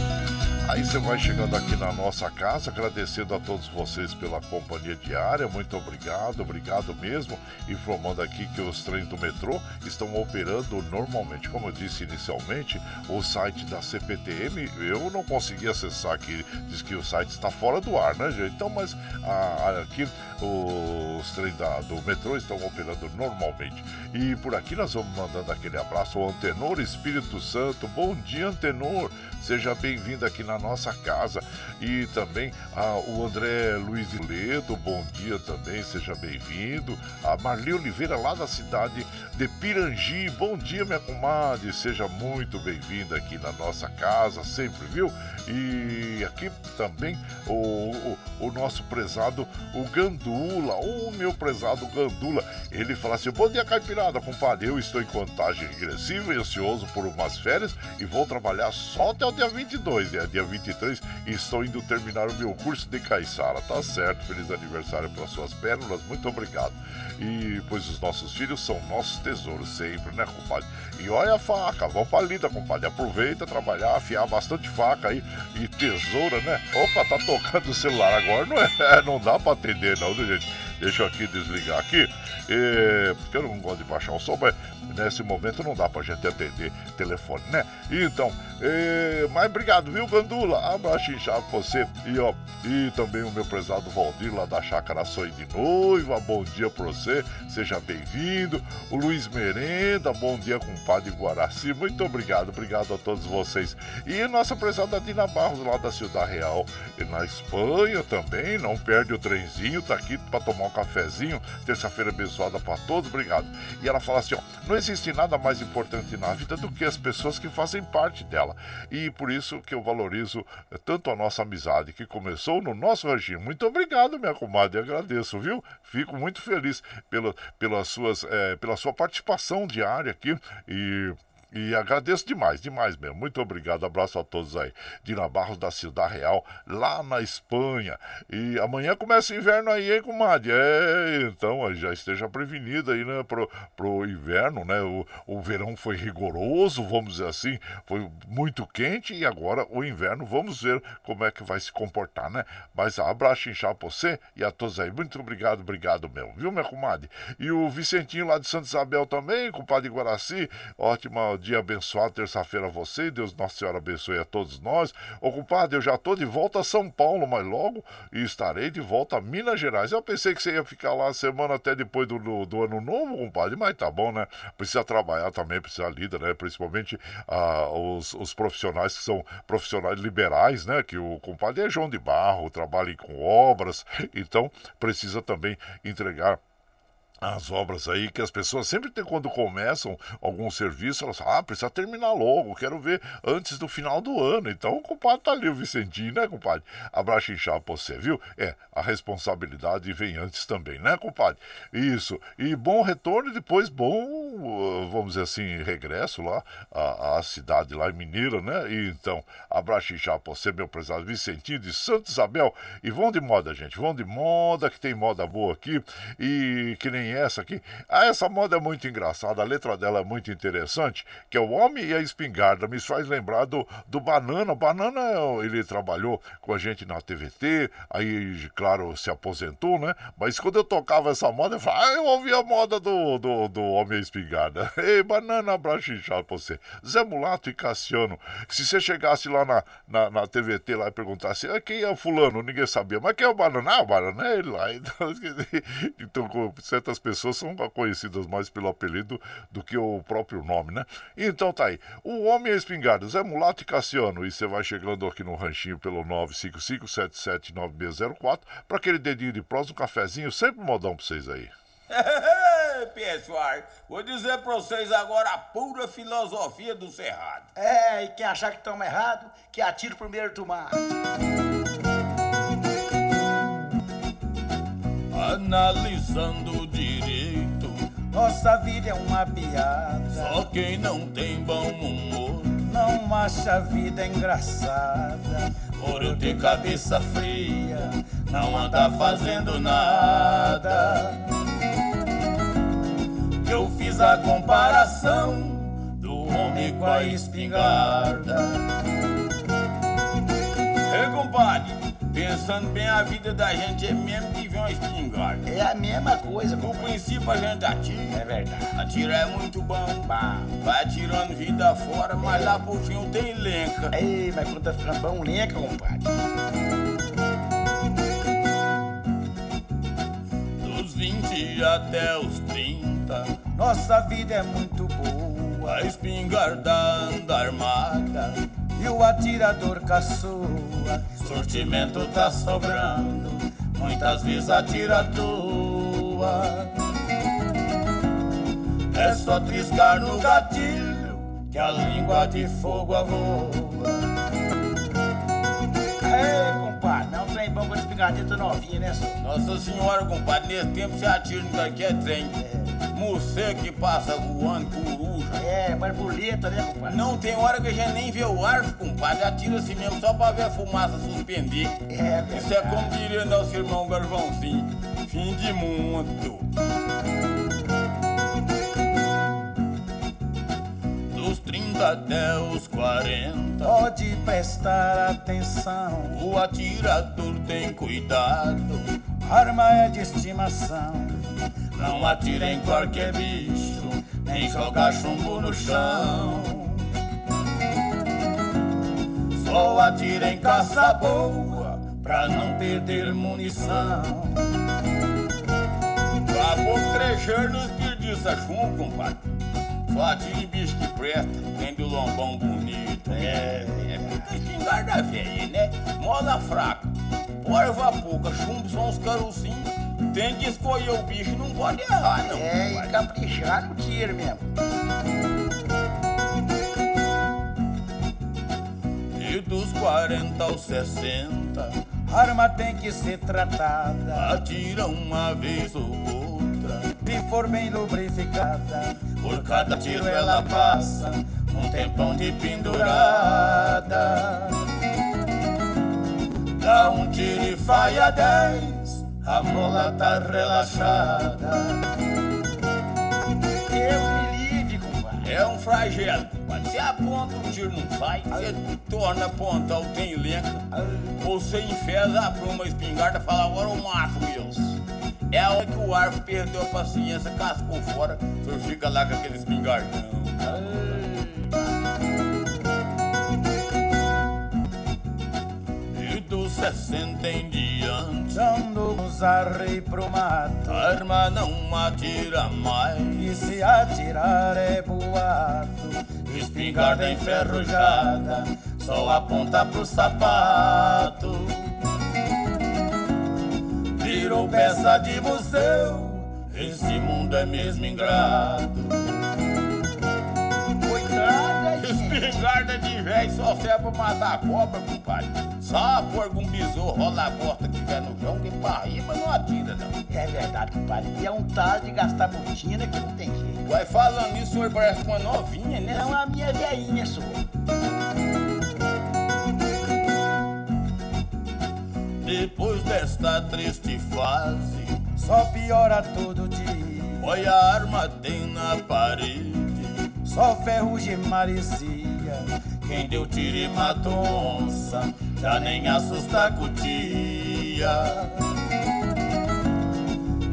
Aí você vai chegando aqui na nossa casa, agradecendo a todos vocês pela companhia diária. Muito obrigado, obrigado mesmo. Informando aqui que os trens do metrô estão operando normalmente. Como eu disse inicialmente, o site da CPTM eu não consegui acessar aqui. Diz que o site está fora do ar, né, gente? Então, mas a, aqui os trens da, do metrô estão operando normalmente. E por aqui nós vamos mandando aquele abraço ao Antenor Espírito Santo. Bom dia, Antenor. Seja bem-vindo aqui na nossa casa. E também a, o André Luiz Ledo, bom dia também, seja bem-vindo. A Marli Oliveira, lá da cidade de Pirangi, bom dia, minha comadre, seja muito bem-vinda aqui na nossa casa, sempre, viu? E aqui também o, o, o nosso prezado, o Gandula, o meu prezado Gandula, ele fala assim: Bom dia, Caipirada, compadre. Eu estou em contagem regressiva e ansioso por umas férias e vou trabalhar só até o dia 22, né? Dia dia 23 e estou indo terminar o meu curso de caiçara. Tá certo, feliz aniversário para suas pérolas, muito obrigado. E pois os nossos filhos são nossos tesouros sempre, né, compadre? E olha a faca, vamos pra lida, compadre. Aproveita trabalhar, afiar bastante faca aí e tesoura, né? Opa, tá tocando o celular agora, não é? Não dá pra atender, não, gente? Deixa eu aqui desligar aqui, é, porque eu não gosto de baixar o som, mas nesse momento não dá pra gente atender telefone, né? Então, é, mas obrigado, viu, Gandula? Abraço inchado você. E, ó, e também o meu prezado Valdir lá da Chácara Sonho de Noiva. Bom dia pra você, seja bem-vindo. O Luiz Merenda, bom dia, compadre Guaraci. Muito obrigado, obrigado a todos vocês. E nossa prezada Dina Barros lá da Cidade Real, e na Espanha também. Não perde o trenzinho, tá aqui pra tomar um cafezinho. Terça-feira abençoada pra todos, obrigado. E ela fala assim: ó, existe nada mais importante na vida do que as pessoas que fazem parte dela. E por isso que eu valorizo eh, tanto a nossa amizade que começou no nosso regime. Muito obrigado, minha comadre, agradeço, viu? Fico muito feliz pela, pelas suas, é, pela sua participação diária aqui e e agradeço demais, demais mesmo. Muito obrigado, abraço a todos aí. Dina Barros da Cidade Real, lá na Espanha. E amanhã começa o inverno aí, hein, comadre? É, então já esteja prevenido aí, né, pro, pro inverno, né? O, o verão foi rigoroso, vamos dizer assim, foi muito quente e agora o inverno, vamos ver como é que vai se comportar, né? Mas abraço inchado pra você e a todos aí. Muito obrigado, obrigado mesmo, viu, minha comadre? E o Vicentinho lá de Santa Isabel também, compadre Guaraci, ótima dia abençoado, terça-feira a você, Deus Nossa Senhora abençoe a todos nós. Ô compadre, eu já tô de volta a São Paulo, mas logo estarei de volta a Minas Gerais. Eu pensei que você ia ficar lá a semana até depois do, do, do ano novo, compadre, mas tá bom, né? Precisa trabalhar também, precisa lidar, né? Principalmente ah, os, os profissionais que são profissionais liberais, né? Que o compadre é João de Barro, trabalha com obras, então precisa também entregar as obras aí que as pessoas sempre tem quando começam algum serviço, elas falam, ah, precisa terminar logo, quero ver antes do final do ano. Então o compadre tá ali, o Vicentinho, né, compadre? Abraço inchado pra você, viu? É, a responsabilidade vem antes também, né, compadre? Isso. E bom retorno e depois bom, uh, vamos dizer assim, regresso lá à, à cidade lá em Mineira, né? E então, abraço inchado pra você, meu prezado Vicentinho de Santa Isabel. E vão de moda, gente, vão de moda, que tem moda boa aqui. E que nem essa aqui. Ah, essa moda é muito engraçada, a letra dela é muito interessante, que é o Homem e a Espingarda. Me faz lembrar do, do Banana. Banana, ele trabalhou com a gente na TVT, aí, claro, se aposentou, né? Mas quando eu tocava essa moda, eu falava, ah, eu ouvi a moda do, do, do Homem e a Espingarda. Ei, Banana, abraço inchado pra você. Zé Mulato e Cassiano. Se você chegasse lá na, na, na TVT lá e perguntasse, ah, quem é fulano? Ninguém sabia. Mas quem é o Banana? Ah, o Banana é ele lá. Então, então certas pessoas são conhecidas mais pelo apelido do que o próprio nome, né? Então tá aí. O Homem é Espingarda, Zé Mulato e Cassiano. E você vai chegando aqui no ranchinho pelo 955-779604 para aquele dedinho de prós, um cafezinho, sempre modão pra vocês aí. Pessoal, vou dizer pra vocês agora a pura filosofia do Cerrado. É, e quem achar que estamos errado, que atire o primeiro tomar. Analisando direito, Nossa vida é uma piada. só quem não tem bom humor. Não acha a vida engraçada. Por eu ter cabeça fria, não anda fazendo nada. Eu fiz a comparação do homem com a espingarda. Ei, compadre, pensando bem, a vida da gente é mesmo que ver uma espingarda. É a mesma coisa, No princípio a gente atira. É verdade. Atirar é muito bom. Bah. Vai atirando vida fora, mas lá por fim tem lenca. Ei, mas quando tá ficando bom, lenca, compadre. Dos 20 até os 30, Nossa vida é muito boa. a espingarda anda armada. E o atirador caçoa. Sortimento tá sobrando, muitas vezes atira à toa. É só triscar no gatilho que a língua de fogo avoa. Ei, bom com espingardeta novinha, né, senhor? Nossa senhora, compadre, nesse tempo você atira no que é trem. Morcego que passa voando, coruja. É, borboleta, né, compadre? Não tem hora que a gente nem vê o arco, compadre. Atira assim mesmo só pra ver a fumaça suspender. É, Isso é como diria nosso irmão Garvãozinho. Fim de mundo. Até os 40. Pode prestar atenção. O atirador tem cuidado. Arma é de estimação. Não atira em qualquer bicho, nem joga chumbo no chão. Só atira em caça boa, pra não perder munição. Acabou trejeiro nos perdiça chumbo, compadre. Em bicho que presta, tem do lombão bonito. É, é, espingarda velha, né? Mola fraca, porva pouca, chumbo são os carocinhos. Tem que escolher o bicho, não pode errar, não. É, e caprichar no tiro mesmo. E dos 40 aos 60, Arma tem que ser tratada. atira uma vez ou outra. Se for bem lubrificada, Por cada tiro ela passa um tempão de pendurada. Dá um tiro e faia 10, a mola tá relaxada. Deus me livre, compadre. É um flagelo. Quando você aponta, o tiro não sai. Você torna a apontar o tem lenca. Ou você enfesa pra uma espingarda e fala, agora eu mato meus. É a hora que o arco perdeu a paciência, cascou fora. Senhor fica lá com aquele espingardão. E dos 60 em diante, Dando uns arrei pro mato. arma não atira mais. E se atirar é boato. Espingarda enferrujada, só aponta pro sapato. Virou peça de museu, esse mundo é mesmo ingrato. Coitada, gente. Espingarda de véi só serve pra matar a cobra, compadre. Sapo, algum besouro, rola a bosta que tiver no chão, que pra riba não atira, não. É verdade, compadre. E é um tal de gastar botina que não tem jeito. Vai falando isso, o senhor parece uma novinha, né? Não a minha veinha, sua. Depois desta triste fase, Só piora todo dia. olha a arma tem na parede. Só ferrugem maresia. Quem deu tiro e matou onça, já nem assusta cutia.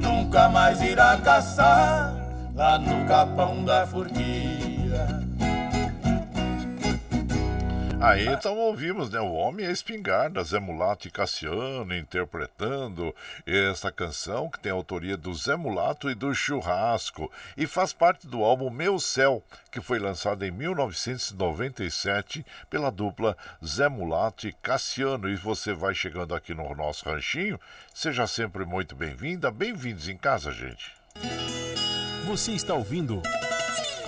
Nunca mais irá caçar lá no capão da forquilha. Aí então ouvimos, né? O Homem e a Espingarda, Zé Mulato e Cassiano interpretando essa canção que tem a autoria do Zé Mulato e do Churrasco e faz parte do álbum Meu Céu, que foi lançado em 1997 pela dupla Zé Mulato e Cassiano. E você vai chegando aqui no nosso ranchinho, seja sempre muito bem-vinda, bem-vindos em casa, gente. Você está ouvindo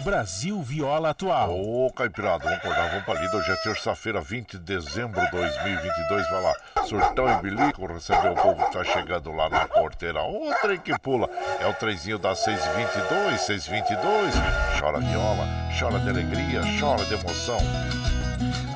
Brasil Viola Atual. Ô, Caipirada, vamos acordar, vamos pra lida. Hoje é terça-feira, 20 de dezembro de 2022. Vai lá, surtão e bilico, receber o povo que tá chegando lá na porteira. Ô, trem que pula. É o trenzinho das 622, 622. Chora viola, chora de alegria, chora de emoção.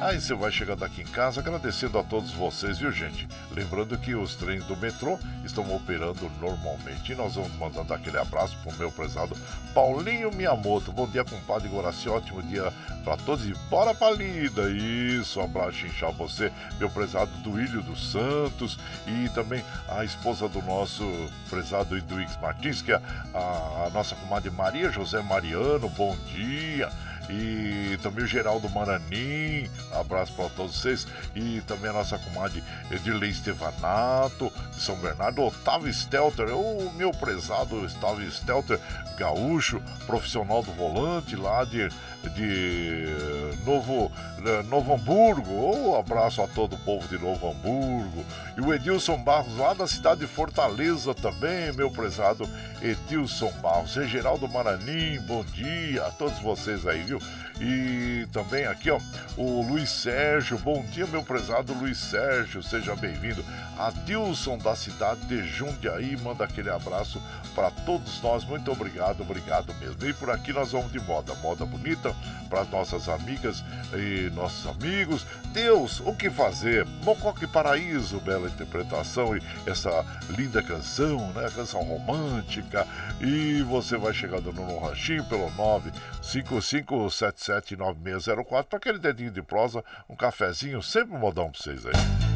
Aí você vai chegando aqui em casa agradecendo a todos vocês, viu gente? Lembrando que os trens do metrô estão operando normalmente. E nós vamos mandando aquele abraço pro meu prezado Paulinho Miyamoto. Bom dia, compadre Goraci. Ótimo dia pra todos e bora pra lida. Isso, um abraço inchar você, meu prezado Duílio dos Santos e também a esposa do nosso prezado Eduix Martins, que é a, a nossa comadre Maria José Mariano. Bom dia e também o Geraldo Maranim, abraço para todos vocês, e também a nossa comadre Edirlei Estevanato, de São Bernardo, Otávio Stelter, o meu prezado Otávio Stelter, gaúcho, profissional do volante lá de, de Novo, eh, Novo Hamburgo, oh, abraço a todo o povo de Novo Hamburgo, e o Edilson Barros lá da cidade de Fortaleza também, meu prezado Edilson Barros, e Geraldo Maranim, bom dia a todos vocês aí, viu? E também aqui, ó, o Luiz Sérgio. Bom dia, meu prezado Luiz Sérgio. Seja bem-vindo. Adilson da cidade de Jundiaí manda aquele abraço para todos nós. Muito obrigado, obrigado mesmo. E por aqui nós vamos de moda, moda bonita para as nossas amigas e nossos amigos. Deus, o que fazer? Mocoque Paraíso, bela interpretação e essa linda canção, né? Canção romântica. E você vai chegando no ranchinho pelo 955779604 para aquele dedinho de prosa, um cafezinho, sempre um modão para vocês aí.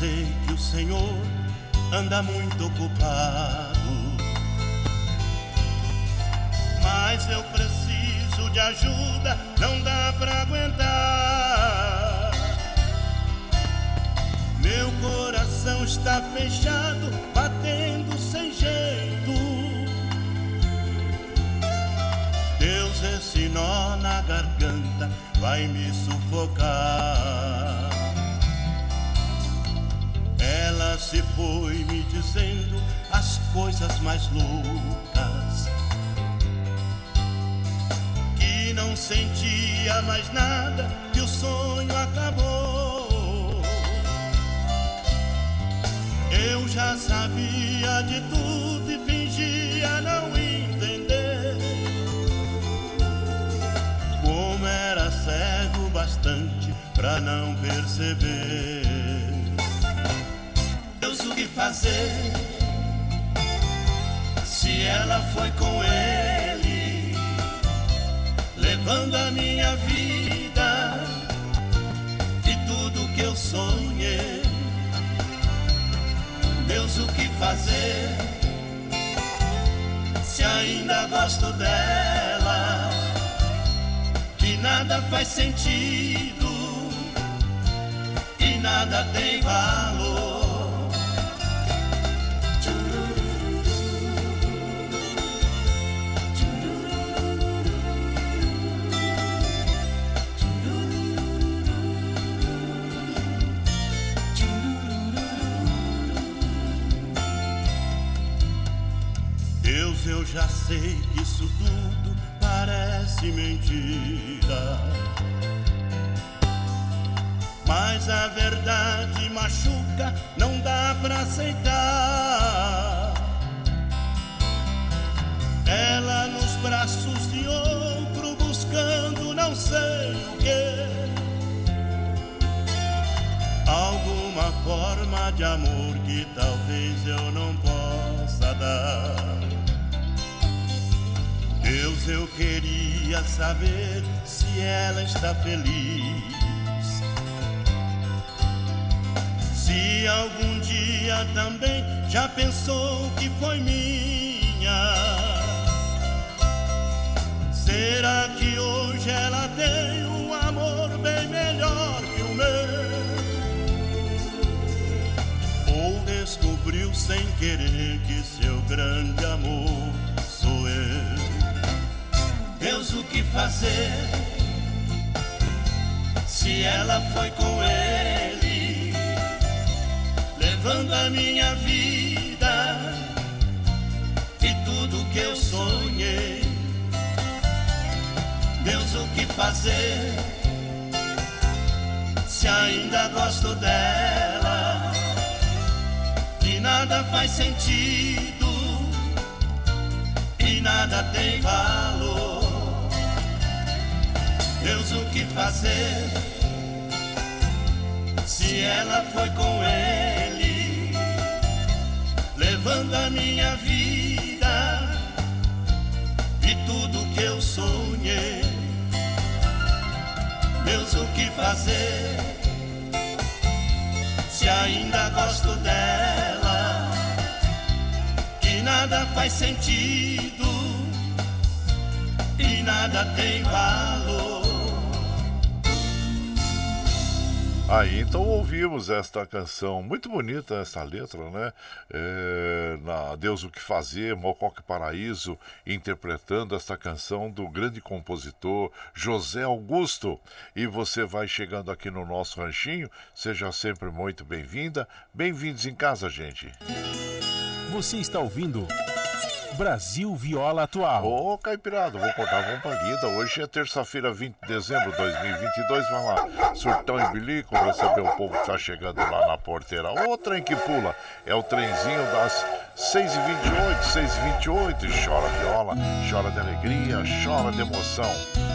Sei que o Senhor anda muito ocupado. Mas eu preciso de ajuda, não dá pra aguentar. Meu coração está fechado, batendo sem jeito. Deus, esse nó na garganta vai me sufocar. Ela se foi me dizendo as coisas mais loucas. Que não sentia mais nada, que o sonho acabou. Eu já sabia de tudo e fingia não entender. Como era cego bastante pra não perceber. Deus, o que fazer? Se ela foi com ele, levando a minha vida e tudo que eu sonhei. Deus, o que fazer? Se ainda gosto dela, que nada faz sentido e nada tem valor. Eu já sei que isso tudo parece mentira. Mas a verdade machuca, não dá pra aceitar. Ela nos braços de outro, buscando não sei o que. Alguma forma de amor que talvez eu não possa dar. Deus, eu queria saber se ela está feliz. Se algum dia também já pensou que foi minha. Será que hoje ela tem um amor bem melhor que o meu? Ou descobriu sem querer que seu grande amor? O que fazer? Se ela foi com ele, levando a minha vida e tudo que eu sonhei. Deus, o que fazer? Se ainda gosto dela, que nada faz sentido e nada tem valor. Deus, o que fazer? Se ela foi com ele, levando a minha vida e tudo que eu sonhei. Deus, o que fazer? Se ainda gosto dela, que nada faz sentido e nada tem valor. Aí então ouvimos esta canção, muito bonita essa letra, né? É, na Deus o que fazer, Mocoque Paraíso, interpretando esta canção do grande compositor José Augusto. E você vai chegando aqui no nosso ranchinho, seja sempre muito bem-vinda. Bem-vindos em casa, gente. Você está ouvindo Brasil Viola Atual. Ô, Caipirada, vou contar uma palida. Hoje é terça-feira, 20 de dezembro de 2022. Vai lá, surtão e bilico, receber o povo que tá chegando lá na porteira. Ô, trem que pula. É o trenzinho das 6h28, 6h28. Chora viola, chora de alegria, chora de emoção.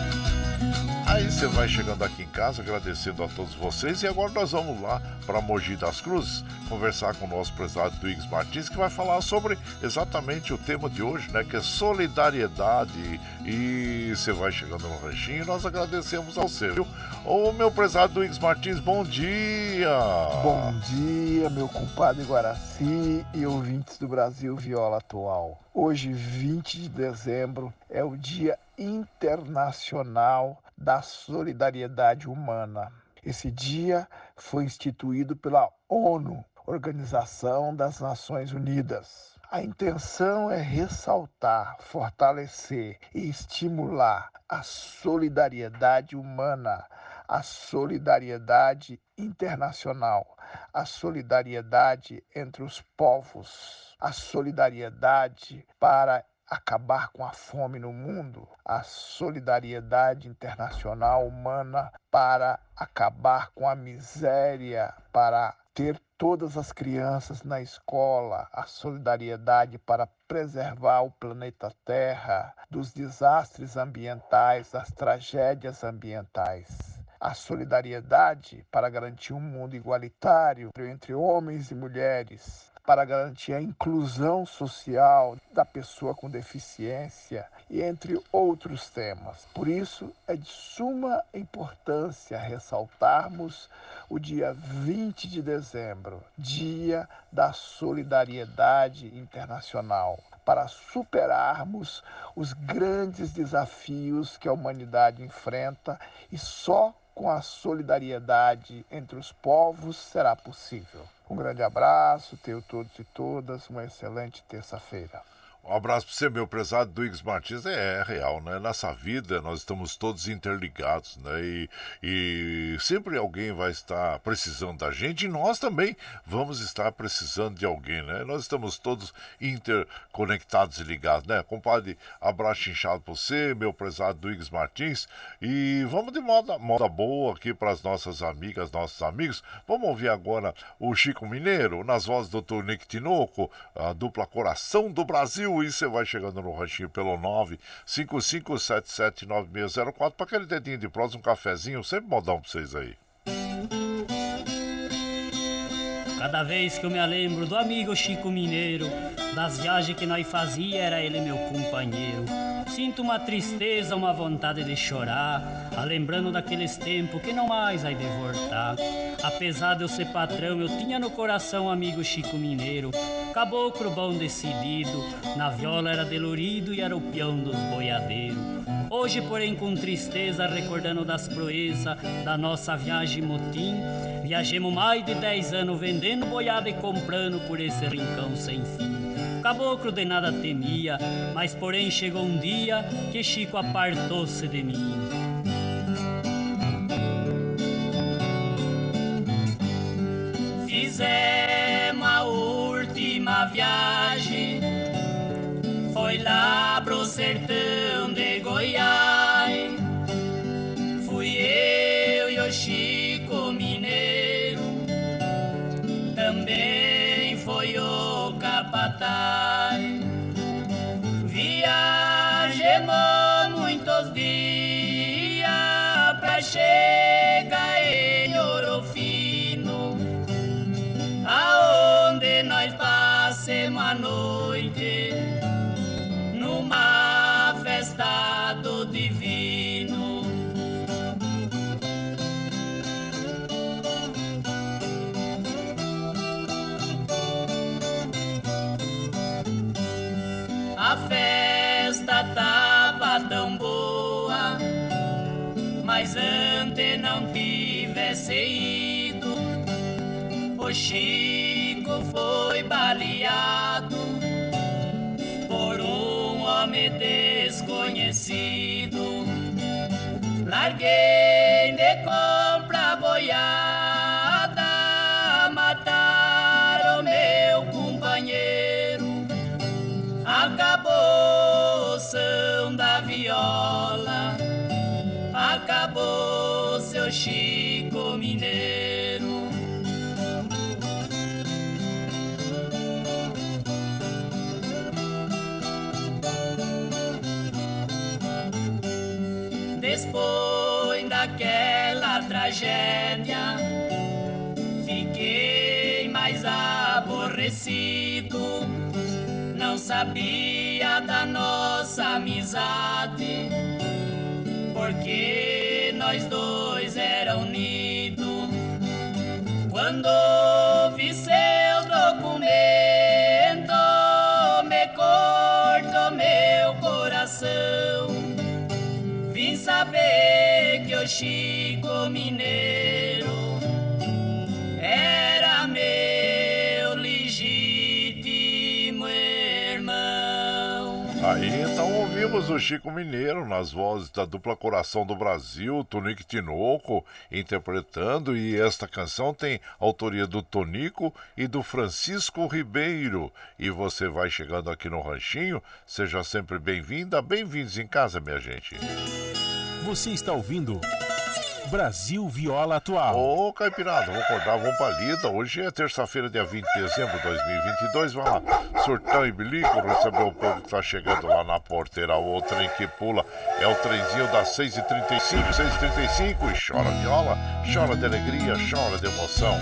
Aí você vai chegando aqui em casa, agradecendo a todos vocês. E agora nós vamos lá para Mogi das Cruzes conversar com o nosso prezado Duígues Martins, que vai falar sobre exatamente o tema de hoje, né? Que é solidariedade. E você vai chegando no ranchinho e nós agradecemos ao seu, viu? Ô, meu prezado Duígues Martins, bom dia! Bom dia, meu compadre Guaraci e ouvintes do Brasil Viola Atual. Hoje, 20 de dezembro, é o Dia Internacional da Solidariedade Humana. Esse dia foi instituído pela ONU, Organização das Nações Unidas. A intenção é ressaltar, fortalecer e estimular a solidariedade humana, a solidariedade internacional, a solidariedade entre os povos, a solidariedade para acabar com a fome no mundo, a solidariedade internacional humana para acabar com a miséria, para ter todas as crianças na escola, a solidariedade para preservar o planeta Terra dos desastres ambientais, das tragédias ambientais. A solidariedade para garantir um mundo igualitário entre homens e mulheres, para garantir a inclusão social da pessoa com deficiência e entre outros temas. Por isso, é de suma importância ressaltarmos o dia 20 de dezembro, Dia da Solidariedade Internacional, para superarmos os grandes desafios que a humanidade enfrenta e só com a solidariedade entre os povos será possível. Um grande abraço, tenho todos e todas uma excelente terça-feira. Um abraço para você, meu prezado Duígues Martins. É, é, real, né? Nessa vida nós estamos todos interligados, né? E, e sempre alguém vai estar precisando da gente e nós também vamos estar precisando de alguém, né? Nós estamos todos interconectados e ligados, né? Compadre, abraço inchado para você, meu prezado Duígues Martins. E vamos de moda, moda boa aqui para as nossas amigas, nossos amigos. Vamos ouvir agora o Chico Mineiro, nas vozes do Dr. Nick Tinoco, a dupla Coração do Brasil e você vai chegando no ranchinho pelo 955779604 para aquele dedinho de prosa, um cafezinho, sempre modão para vocês aí. Cada vez que eu me lembro do amigo Chico Mineiro, das viagens que nós fazia, era ele meu companheiro. Sinto uma tristeza, uma vontade de chorar, a lembrando daqueles tempos que não mais vai de voltar. Apesar de eu ser patrão, eu tinha no coração amigo Chico Mineiro, caboclo bom decidido, na viola era delurido e era o peão dos boiadeiros. Hoje, porém, com tristeza, recordando das proezas da nossa viagem motim, viajemos mais de dez anos vendendo boiada e comprando por esse rincão sem fim. Caboclo de nada temia, mas porém chegou um dia que Chico apartou-se de mim. Fizemos a última viagem, foi lá pro sertão o Chico foi baleado por um homem desconhecido. Larguei de compra boiada, mataram meu companheiro. Acabou o som da viola, acabou seu Chico sabia da nossa amizade, porque nós dois era unidos. Quando ouvimos o Chico Mineiro nas vozes da dupla Coração do Brasil, Tonico Tinoco interpretando, e esta canção tem autoria do Tonico e do Francisco Ribeiro. E você vai chegando aqui no Ranchinho, seja sempre bem-vinda, bem-vindos em casa, minha gente. Você está ouvindo Brasil Viola Atual. Ô, Caipirada, vamos acordar, vamos pra lida. Hoje é terça-feira, dia 20 de dezembro de 2022. Vai lá, surtão e bilico, receber o povo que tá chegando lá na porteira. O trem que pula é o trenzinho das 6h35, 6h35. E chora viola, chora de alegria, chora de emoção.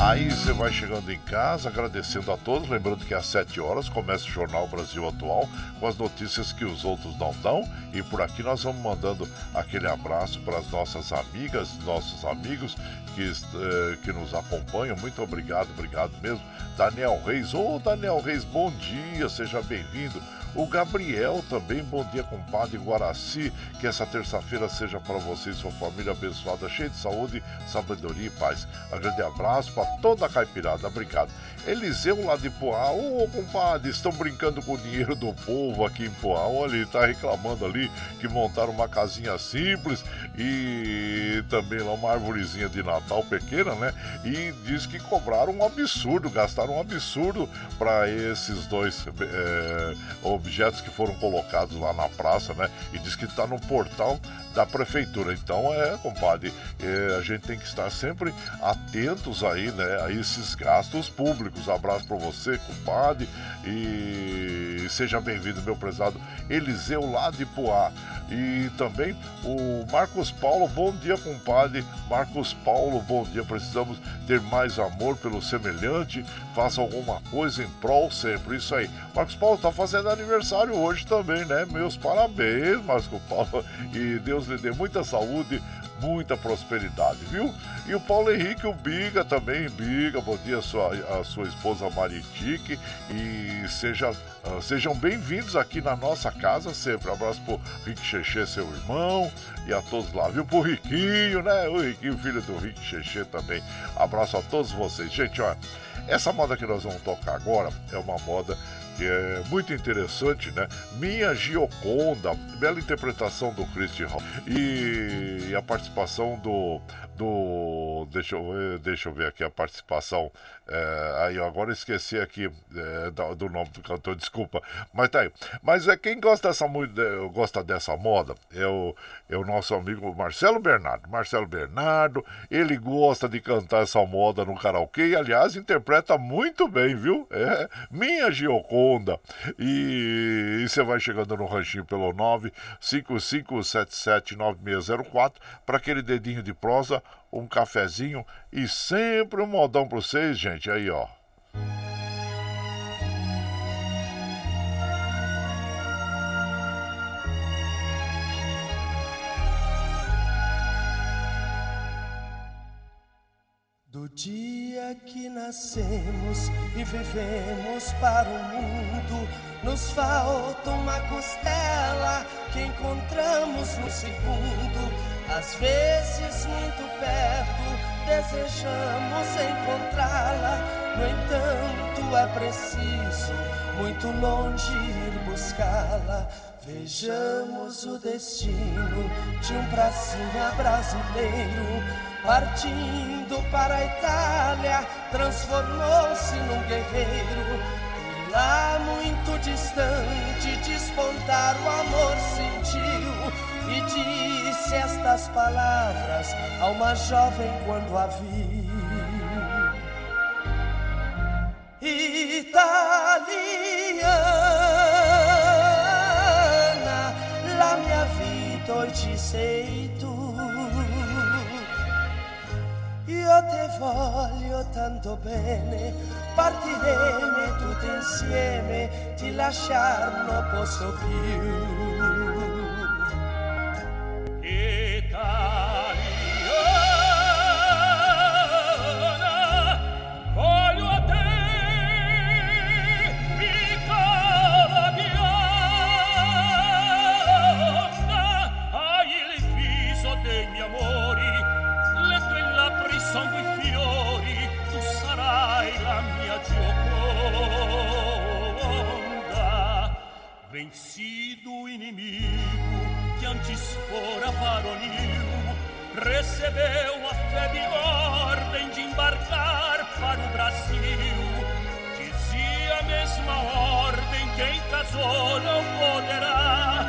Aí você vai chegando em casa, agradecendo a todos, lembrando que às 7 horas começa o Jornal Brasil Atual com as notícias que os outros não dão. E por aqui nós vamos mandando aquele abraço para as nossas amigas, nossos amigos que, eh, que nos acompanham. Muito obrigado, obrigado mesmo. Daniel Reis, ô Daniel Reis, bom dia, seja bem-vindo. O Gabriel também, bom dia, compadre Guaraci. Que essa terça-feira seja para você e sua família abençoada, cheia de saúde, sabedoria e paz. Um grande abraço para toda a caipirada, obrigado. Eliseu lá de Poá, ô compadre, estão brincando com o dinheiro do povo aqui em Poá. Olha, ele tá reclamando ali que montaram uma casinha simples e também lá uma árvorezinha de Natal pequena, né? E diz que cobraram um absurdo, gastaram um absurdo para esses dois é, objetos que foram colocados lá na praça, né? E diz que está no portal da prefeitura. Então é, compadre, é, a gente tem que estar sempre atentos aí, né? A esses gastos públicos. Abraço para você, compadre, e seja bem-vindo, meu prezado Eliseu lá de Poá. E também o Marcos Paulo, bom dia, compadre. Marcos Paulo, bom dia. Precisamos ter mais amor pelo semelhante. Faça alguma coisa em prol sempre. Isso aí. Marcos Paulo está fazendo aniversário hoje também, né? Meus parabéns, Marcos Paulo. E Deus lhe dê muita saúde, muita prosperidade, viu? E o Paulo Henrique, o Biga também, Biga, bom dia a sua, a sua esposa Maritique e seja, uh, sejam bem-vindos aqui na nossa casa sempre. abraço pro Rick Xexê, seu irmão, e a todos lá, viu? Pro Riquinho, né? O Riquinho, filho do Rick Xexê também. Abraço a todos vocês. Gente, olha, essa moda que nós vamos tocar agora é uma moda é muito interessante, né? Minha Gioconda, bela interpretação do Christian Hall. E, e a participação do, do. Deixa eu ver, deixa eu ver aqui a participação. É, aí agora esqueci aqui é, do, do, nome do cantor, desculpa. Mas tá aí. Mas é quem gosta dessa, gosta dessa moda é o, é o nosso amigo Marcelo Bernardo. Marcelo Bernardo, ele gosta de cantar essa moda no karaokê e, aliás, interpreta muito bem, viu? É Minha Gioconda. E, e você vai chegando no ranchinho pelo 955779604 para aquele dedinho de prosa, um cafezinho e sempre um modão para vocês, gente. Aí, ó. Do dia que nascemos e vivemos para o mundo, nos falta uma costela que encontramos no segundo. Às vezes muito perto desejamos encontrá-la, no entanto é preciso muito longe ir buscá-la. Vejamos o destino de um pracinha brasileiro partindo para a Itália, transformou-se num guerreiro. E lá muito distante despontar o amor sentiu e disse estas palavras a uma jovem quando a viu. Italiana, la mia vita oggi sei tu. Io te voglio tanto bene, partiremo tutti insieme, ti lasciar non posso più. Vencido o inimigo que antes fora varonil, recebeu a febre ordem de embarcar para o Brasil. Dizia a mesma ordem: quem casou não poderá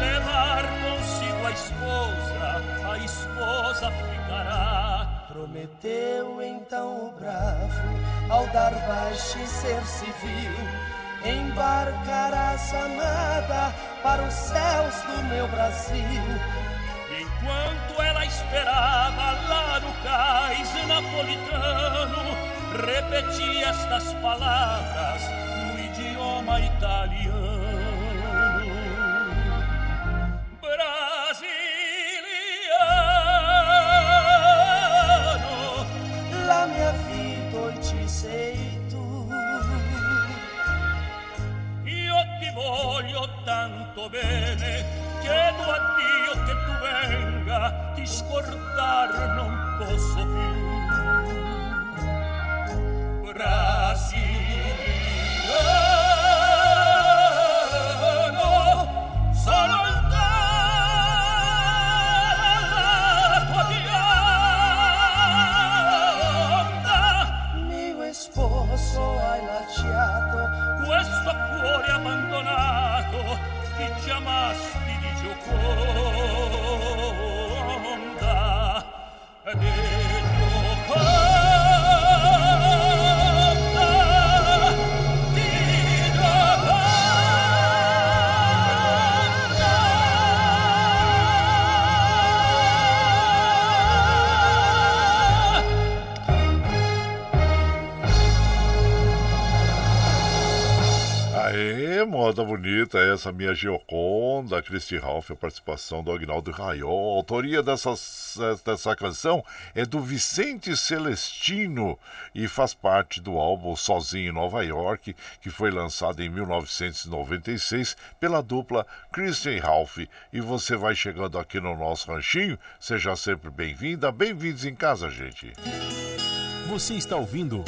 levar consigo a esposa, a esposa ficará. Prometeu então o bravo ao dar baixa e ser civil embarcarás amada para os céus do meu Brasil. Enquanto ela esperava lá no cais napolitano, repetia estas palavras no idioma italiano. Tanto bene, chiedo a Dio che tu venga, ti scordar non posso più. Moda bonita essa minha Gioconda, Christy Ralph, a participação do Agnaldo Raiol. A autoria dessa, dessa canção é do Vicente Celestino e faz parte do álbum Sozinho em Nova York, que foi lançado em 1996 pela dupla Christian Ralph. E você vai chegando aqui no nosso ranchinho, seja sempre bem-vinda, bem-vindos em casa, gente. Você está ouvindo.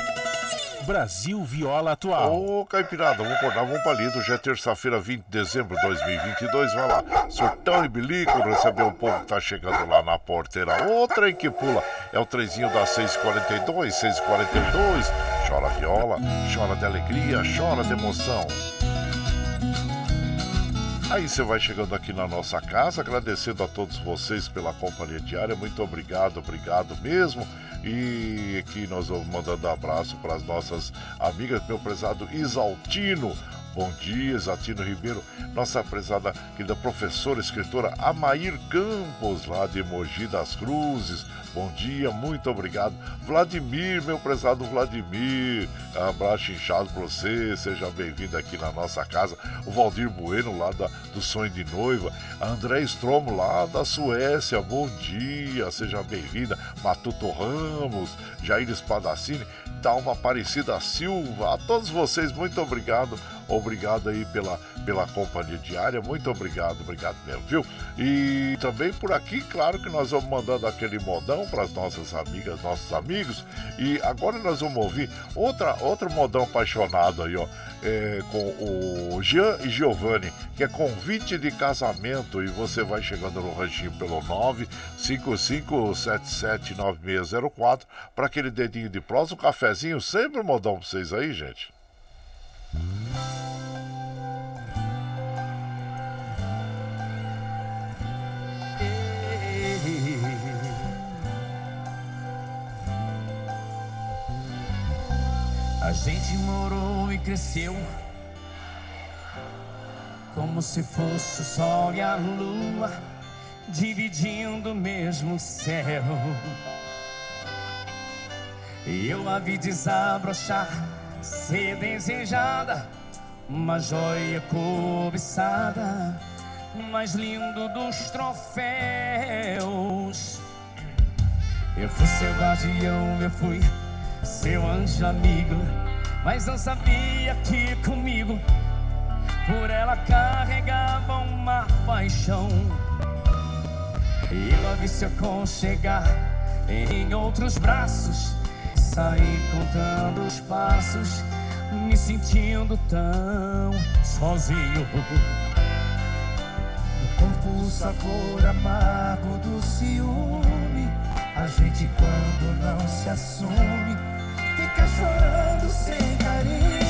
Brasil Viola Atual. Ô, Caipirada, vamos acordar, vamos palido. Já é terça-feira, 20 de dezembro de 2022. Vai lá, surtão e bilico, receber o povo que tá chegando lá na porteira. O trem que pula é o trenzinho das 642, 642. Chora viola, chora de alegria, chora de emoção. Aí você vai chegando aqui na nossa casa, agradecendo a todos vocês pela companhia diária. Muito obrigado, obrigado mesmo. E aqui nós vamos mandando abraço para as nossas amigas, meu prezado Isaltino. Bom dia, Isaltino Ribeiro, nossa prezada querida professora, escritora Amair Campos, lá de Mogi das Cruzes. Bom dia, muito obrigado. Vladimir, meu prezado Vladimir, abraço inchado para você, seja bem-vindo aqui na nossa casa. O Valdir Bueno, lá da, do Sonho de Noiva. A André Stromo, lá da Suécia, bom dia, seja bem-vinda. Matuto Ramos, Jair Espadacini, Dalma Aparecida Silva, a todos vocês, muito obrigado. Obrigado aí pela, pela companhia diária, muito obrigado, obrigado mesmo, viu? E também por aqui, claro que nós vamos mandando aquele modão para as nossas amigas, nossos amigos. E agora nós vamos ouvir outra, outro modão apaixonado aí, ó, é, com o Jean e Giovanni, que é convite de casamento. E você vai chegando no ranchinho pelo 955779604 para aquele dedinho de prosa, um cafezinho, sempre modão para vocês aí, gente. A gente morou e cresceu como se fosse o sol e a lua dividindo o mesmo céu. E eu a vi desabrochar, ser desejada, uma joia cobiçada, mais lindo dos troféus. Eu fui seu guardião, eu fui seu anjo amigo, mas não sabia que comigo por ela carregava uma paixão. E a vi se aconchegar em outros braços, saí contando os passos, me sentindo tão sozinho. No corpo o sabor amargo do ciúme, a gente quando não se assume fica chorando sem carinho.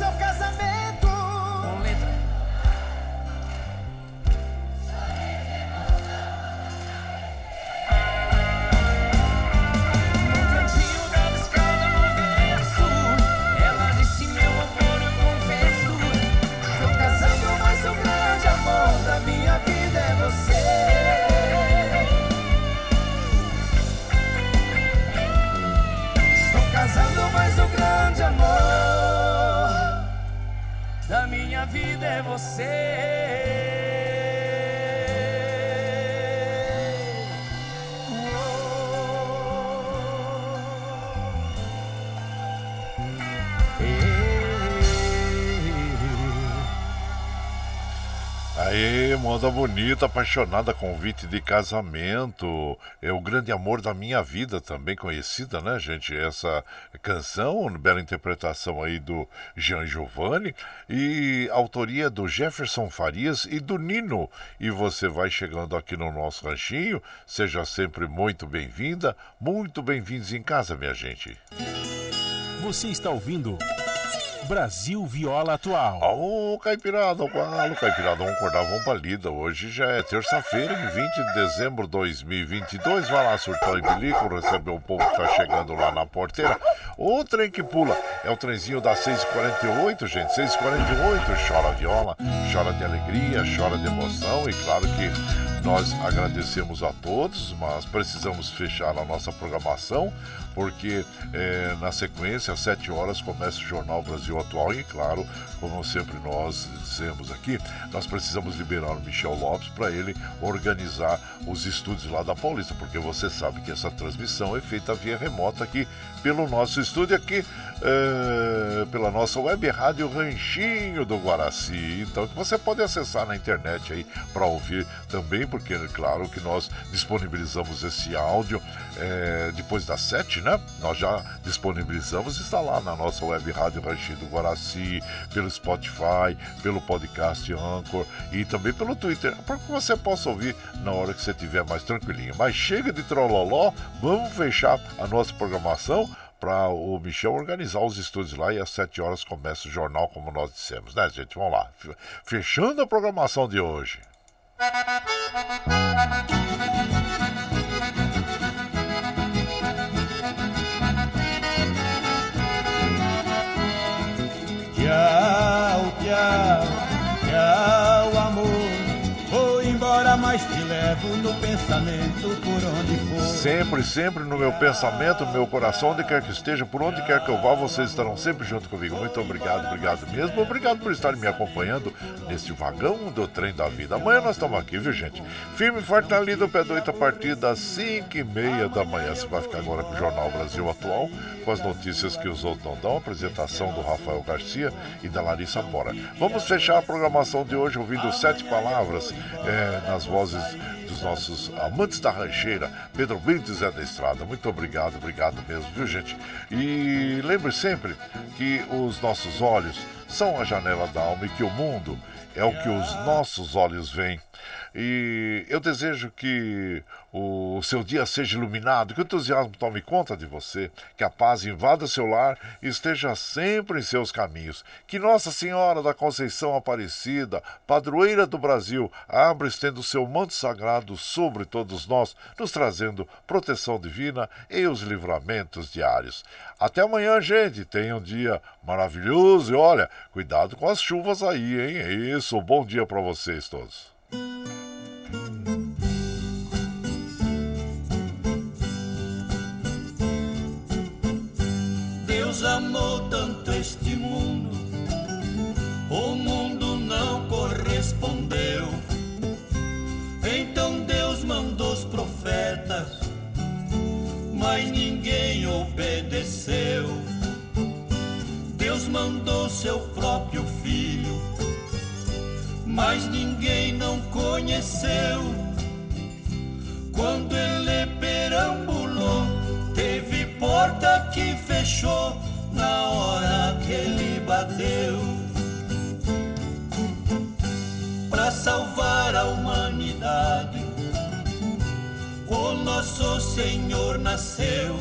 seu casamento. Moda bonita, apaixonada, convite de casamento. É o grande amor da minha vida, também conhecida, né, gente? Essa canção, bela interpretação aí do Jean Giovanni e autoria do Jefferson Farias e do Nino. E você vai chegando aqui no nosso ranchinho, seja sempre muito bem-vinda, muito bem-vindos em casa, minha gente. Você está ouvindo Brasil Viola Atual. Ô, Caipirada, o Caipirada, vamos acordar, vamos pra lida. Hoje já é terça-feira, 20 de dezembro de 2022. Vai lá, surtar em bilico, receber o povo que tá chegando lá na porteira. O trem que pula é o trenzinho das 6h48, gente. 6h48, chora viola, chora de alegria, chora de emoção e claro que nós agradecemos a todos, mas precisamos fechar a nossa programação porque é, na sequência, às 7 horas, começa o Jornal Brasil Atual e, claro, como sempre nós dizemos aqui, nós precisamos liberar o Michel Lopes para ele organizar os estúdios lá da Paulista, porque você sabe que essa transmissão é feita via remota aqui pelo nosso estúdio aqui, é, pela nossa web rádio Ranchinho do Guaraci. Então, que você pode acessar na internet aí para ouvir também, porque, claro, que nós disponibilizamos esse áudio é, depois das 7, né? Nós já disponibilizamos, está lá na nossa web rádio Ranchinho do Guaraci, pelo Spotify, pelo podcast Anchor e também pelo Twitter, para que você possa ouvir na hora que você estiver mais tranquilinho. Mas chega de trololó, vamos fechar a nossa programação para o Michel organizar os estúdios lá e às 7 horas começa o jornal, como nós dissemos, né, gente? Vamos lá. Fechando a programação de hoje. Tchau, tchau, tchau, amor. Vou embora, mas te levo no pensamento por onde. Sempre, sempre no meu pensamento, no meu coração, onde quer que esteja, por onde quer que eu vá, vocês estarão sempre junto comigo. Muito obrigado, obrigado mesmo. Obrigado por estarem me acompanhando neste vagão do trem da vida. Amanhã nós estamos aqui, viu, gente? Firme e forte na lida, o pé do a partir das 5 e meia da manhã. Você vai ficar agora com o Jornal Brasil Atual, com as notícias que os outros não dão, a apresentação do Rafael Garcia e da Larissa Bora. Vamos fechar a programação de hoje ouvindo sete palavras é, nas vozes dos nossos amantes da rancheira, Pedro Bento e Zé da Estrada. Muito obrigado, obrigado mesmo, viu gente? E lembre sempre que os nossos olhos são a janela da alma e que o mundo é o que os nossos olhos veem. E eu desejo que o seu dia seja iluminado, que o entusiasmo tome conta de você, que a paz invada seu lar e esteja sempre em seus caminhos. Que Nossa Senhora da Conceição Aparecida, padroeira do Brasil, abra estendo seu manto sagrado sobre todos nós, nos trazendo proteção divina e os livramentos diários. Até amanhã, gente. Tenha um dia maravilhoso e olha, cuidado com as chuvas aí, hein? Isso. Bom dia para vocês todos. Deus amou tanto este mundo, o mundo não correspondeu. Então Deus mandou os profetas, mas ninguém obedeceu. Deus mandou seu próprio filho, mas ninguém não conheceu. Quando ele perambulou, porta que fechou na hora que ele bateu. Para salvar a humanidade, o nosso Senhor nasceu.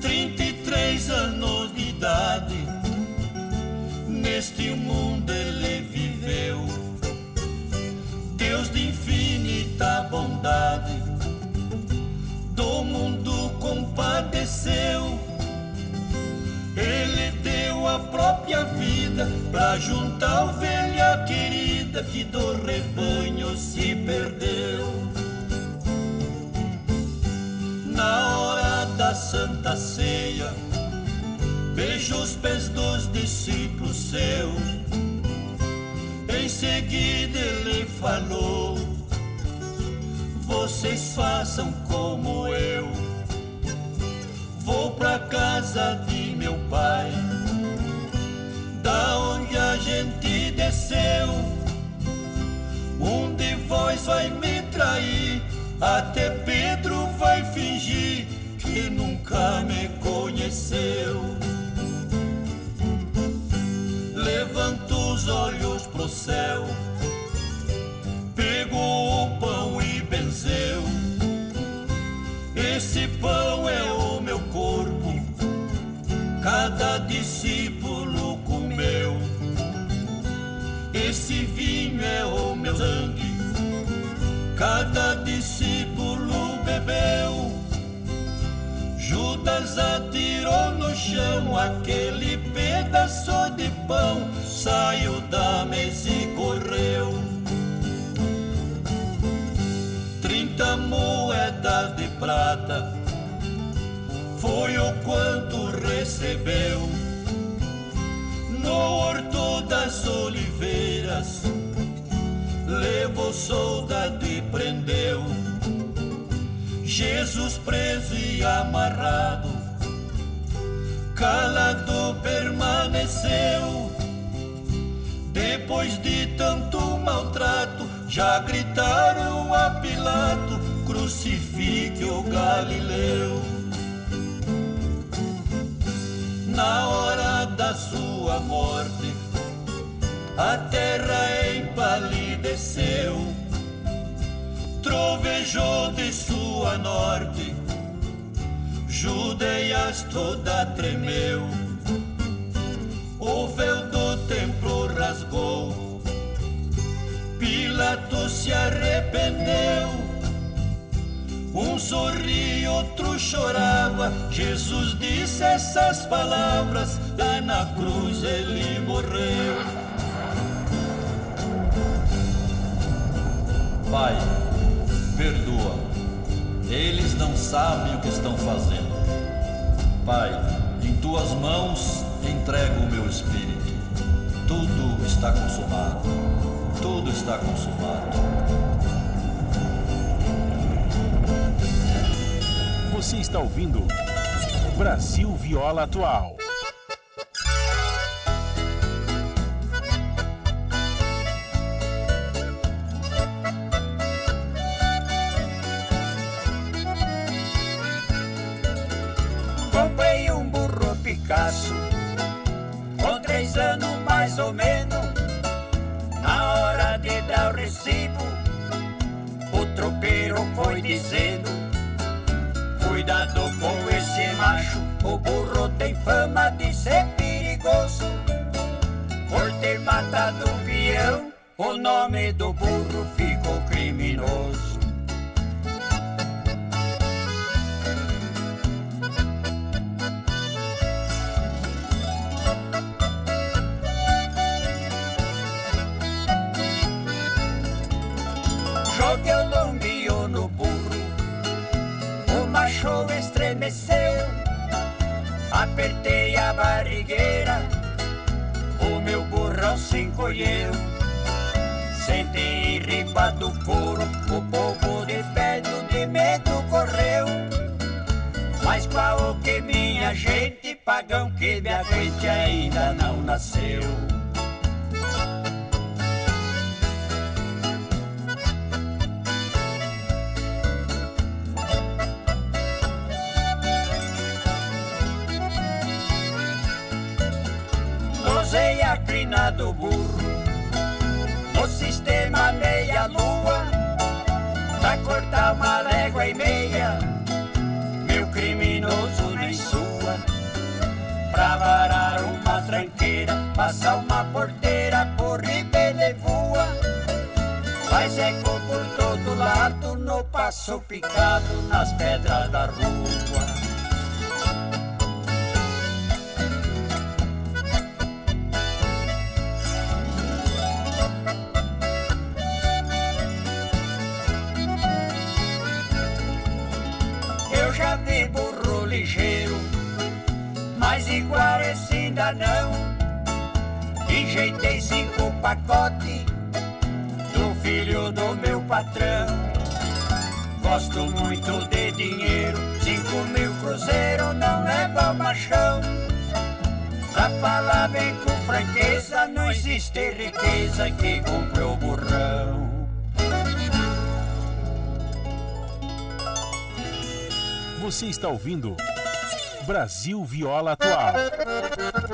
33 anos de idade, neste mundo ele viveu. Deus de infinita bondade, do mundo compadeceu. Ele deu a própria vida pra juntar ovelha querida que do rebanho se perdeu. Na hora da Santa Ceia, beijou os pés dos discípulos seus. Em seguida ele falou: vocês façam como eu. Vou pra casa de meu pai, da onde a gente desceu. Um de vós vai me trair até chão aquele pedaço de pão, saiu da mesa e correu. Trinta moedas de prata foi o quanto recebeu no horto das oliveiras. Levou soldado e prendeu Jesus preso e amarrado, calado permaneceu. Depois de tanto maltrato, já gritaram a Pilato: crucifique o Galileu. Na hora da sua morte, a terra empalideceu trovejou de sua norte, Judeias toda tremeu, o véu do templo rasgou, Pilatos se arrependeu. Um sorria, outro chorava. Jesus disse essas palavras, lá na cruz ele morreu. Pai, perdoa. Eles não sabem o que estão fazendo. Pai, em tuas mãos entrego o meu espírito. Tudo está consumado. Tudo está consumado. Você está ouvindo Brasil Viola Atual. Mais ou menos Na hora de dar o recibo O tropeiro foi dizendo Cuidado com esse macho O burro tem fama de ser perigoso. Por ter matado um peão O nome do burro ficou Apertei a barrigueira, o meu burrão se encolheu. Sentei riba do couro, o povo de perto de medo correu. Mas qual que minha gente, pagão que me aguente ainda não nasceu. Do burro. No sistema meia-lua Pra cortar uma légua e meia Meu criminoso nem sua. Pra varar uma tranqueira Passar uma porteira por ribeira voa. Faz eco por todo lado No passo picado Nas pedras da rua ainda não. Enjeitei cinco pacotes do filho do meu patrão. Gosto muito de dinheiro, cinco mil cruzeiro não ao machão. Pra falar bem com franqueza, não existe riqueza que compre o burrão. Você está ouvindo Brasil Viola Atual.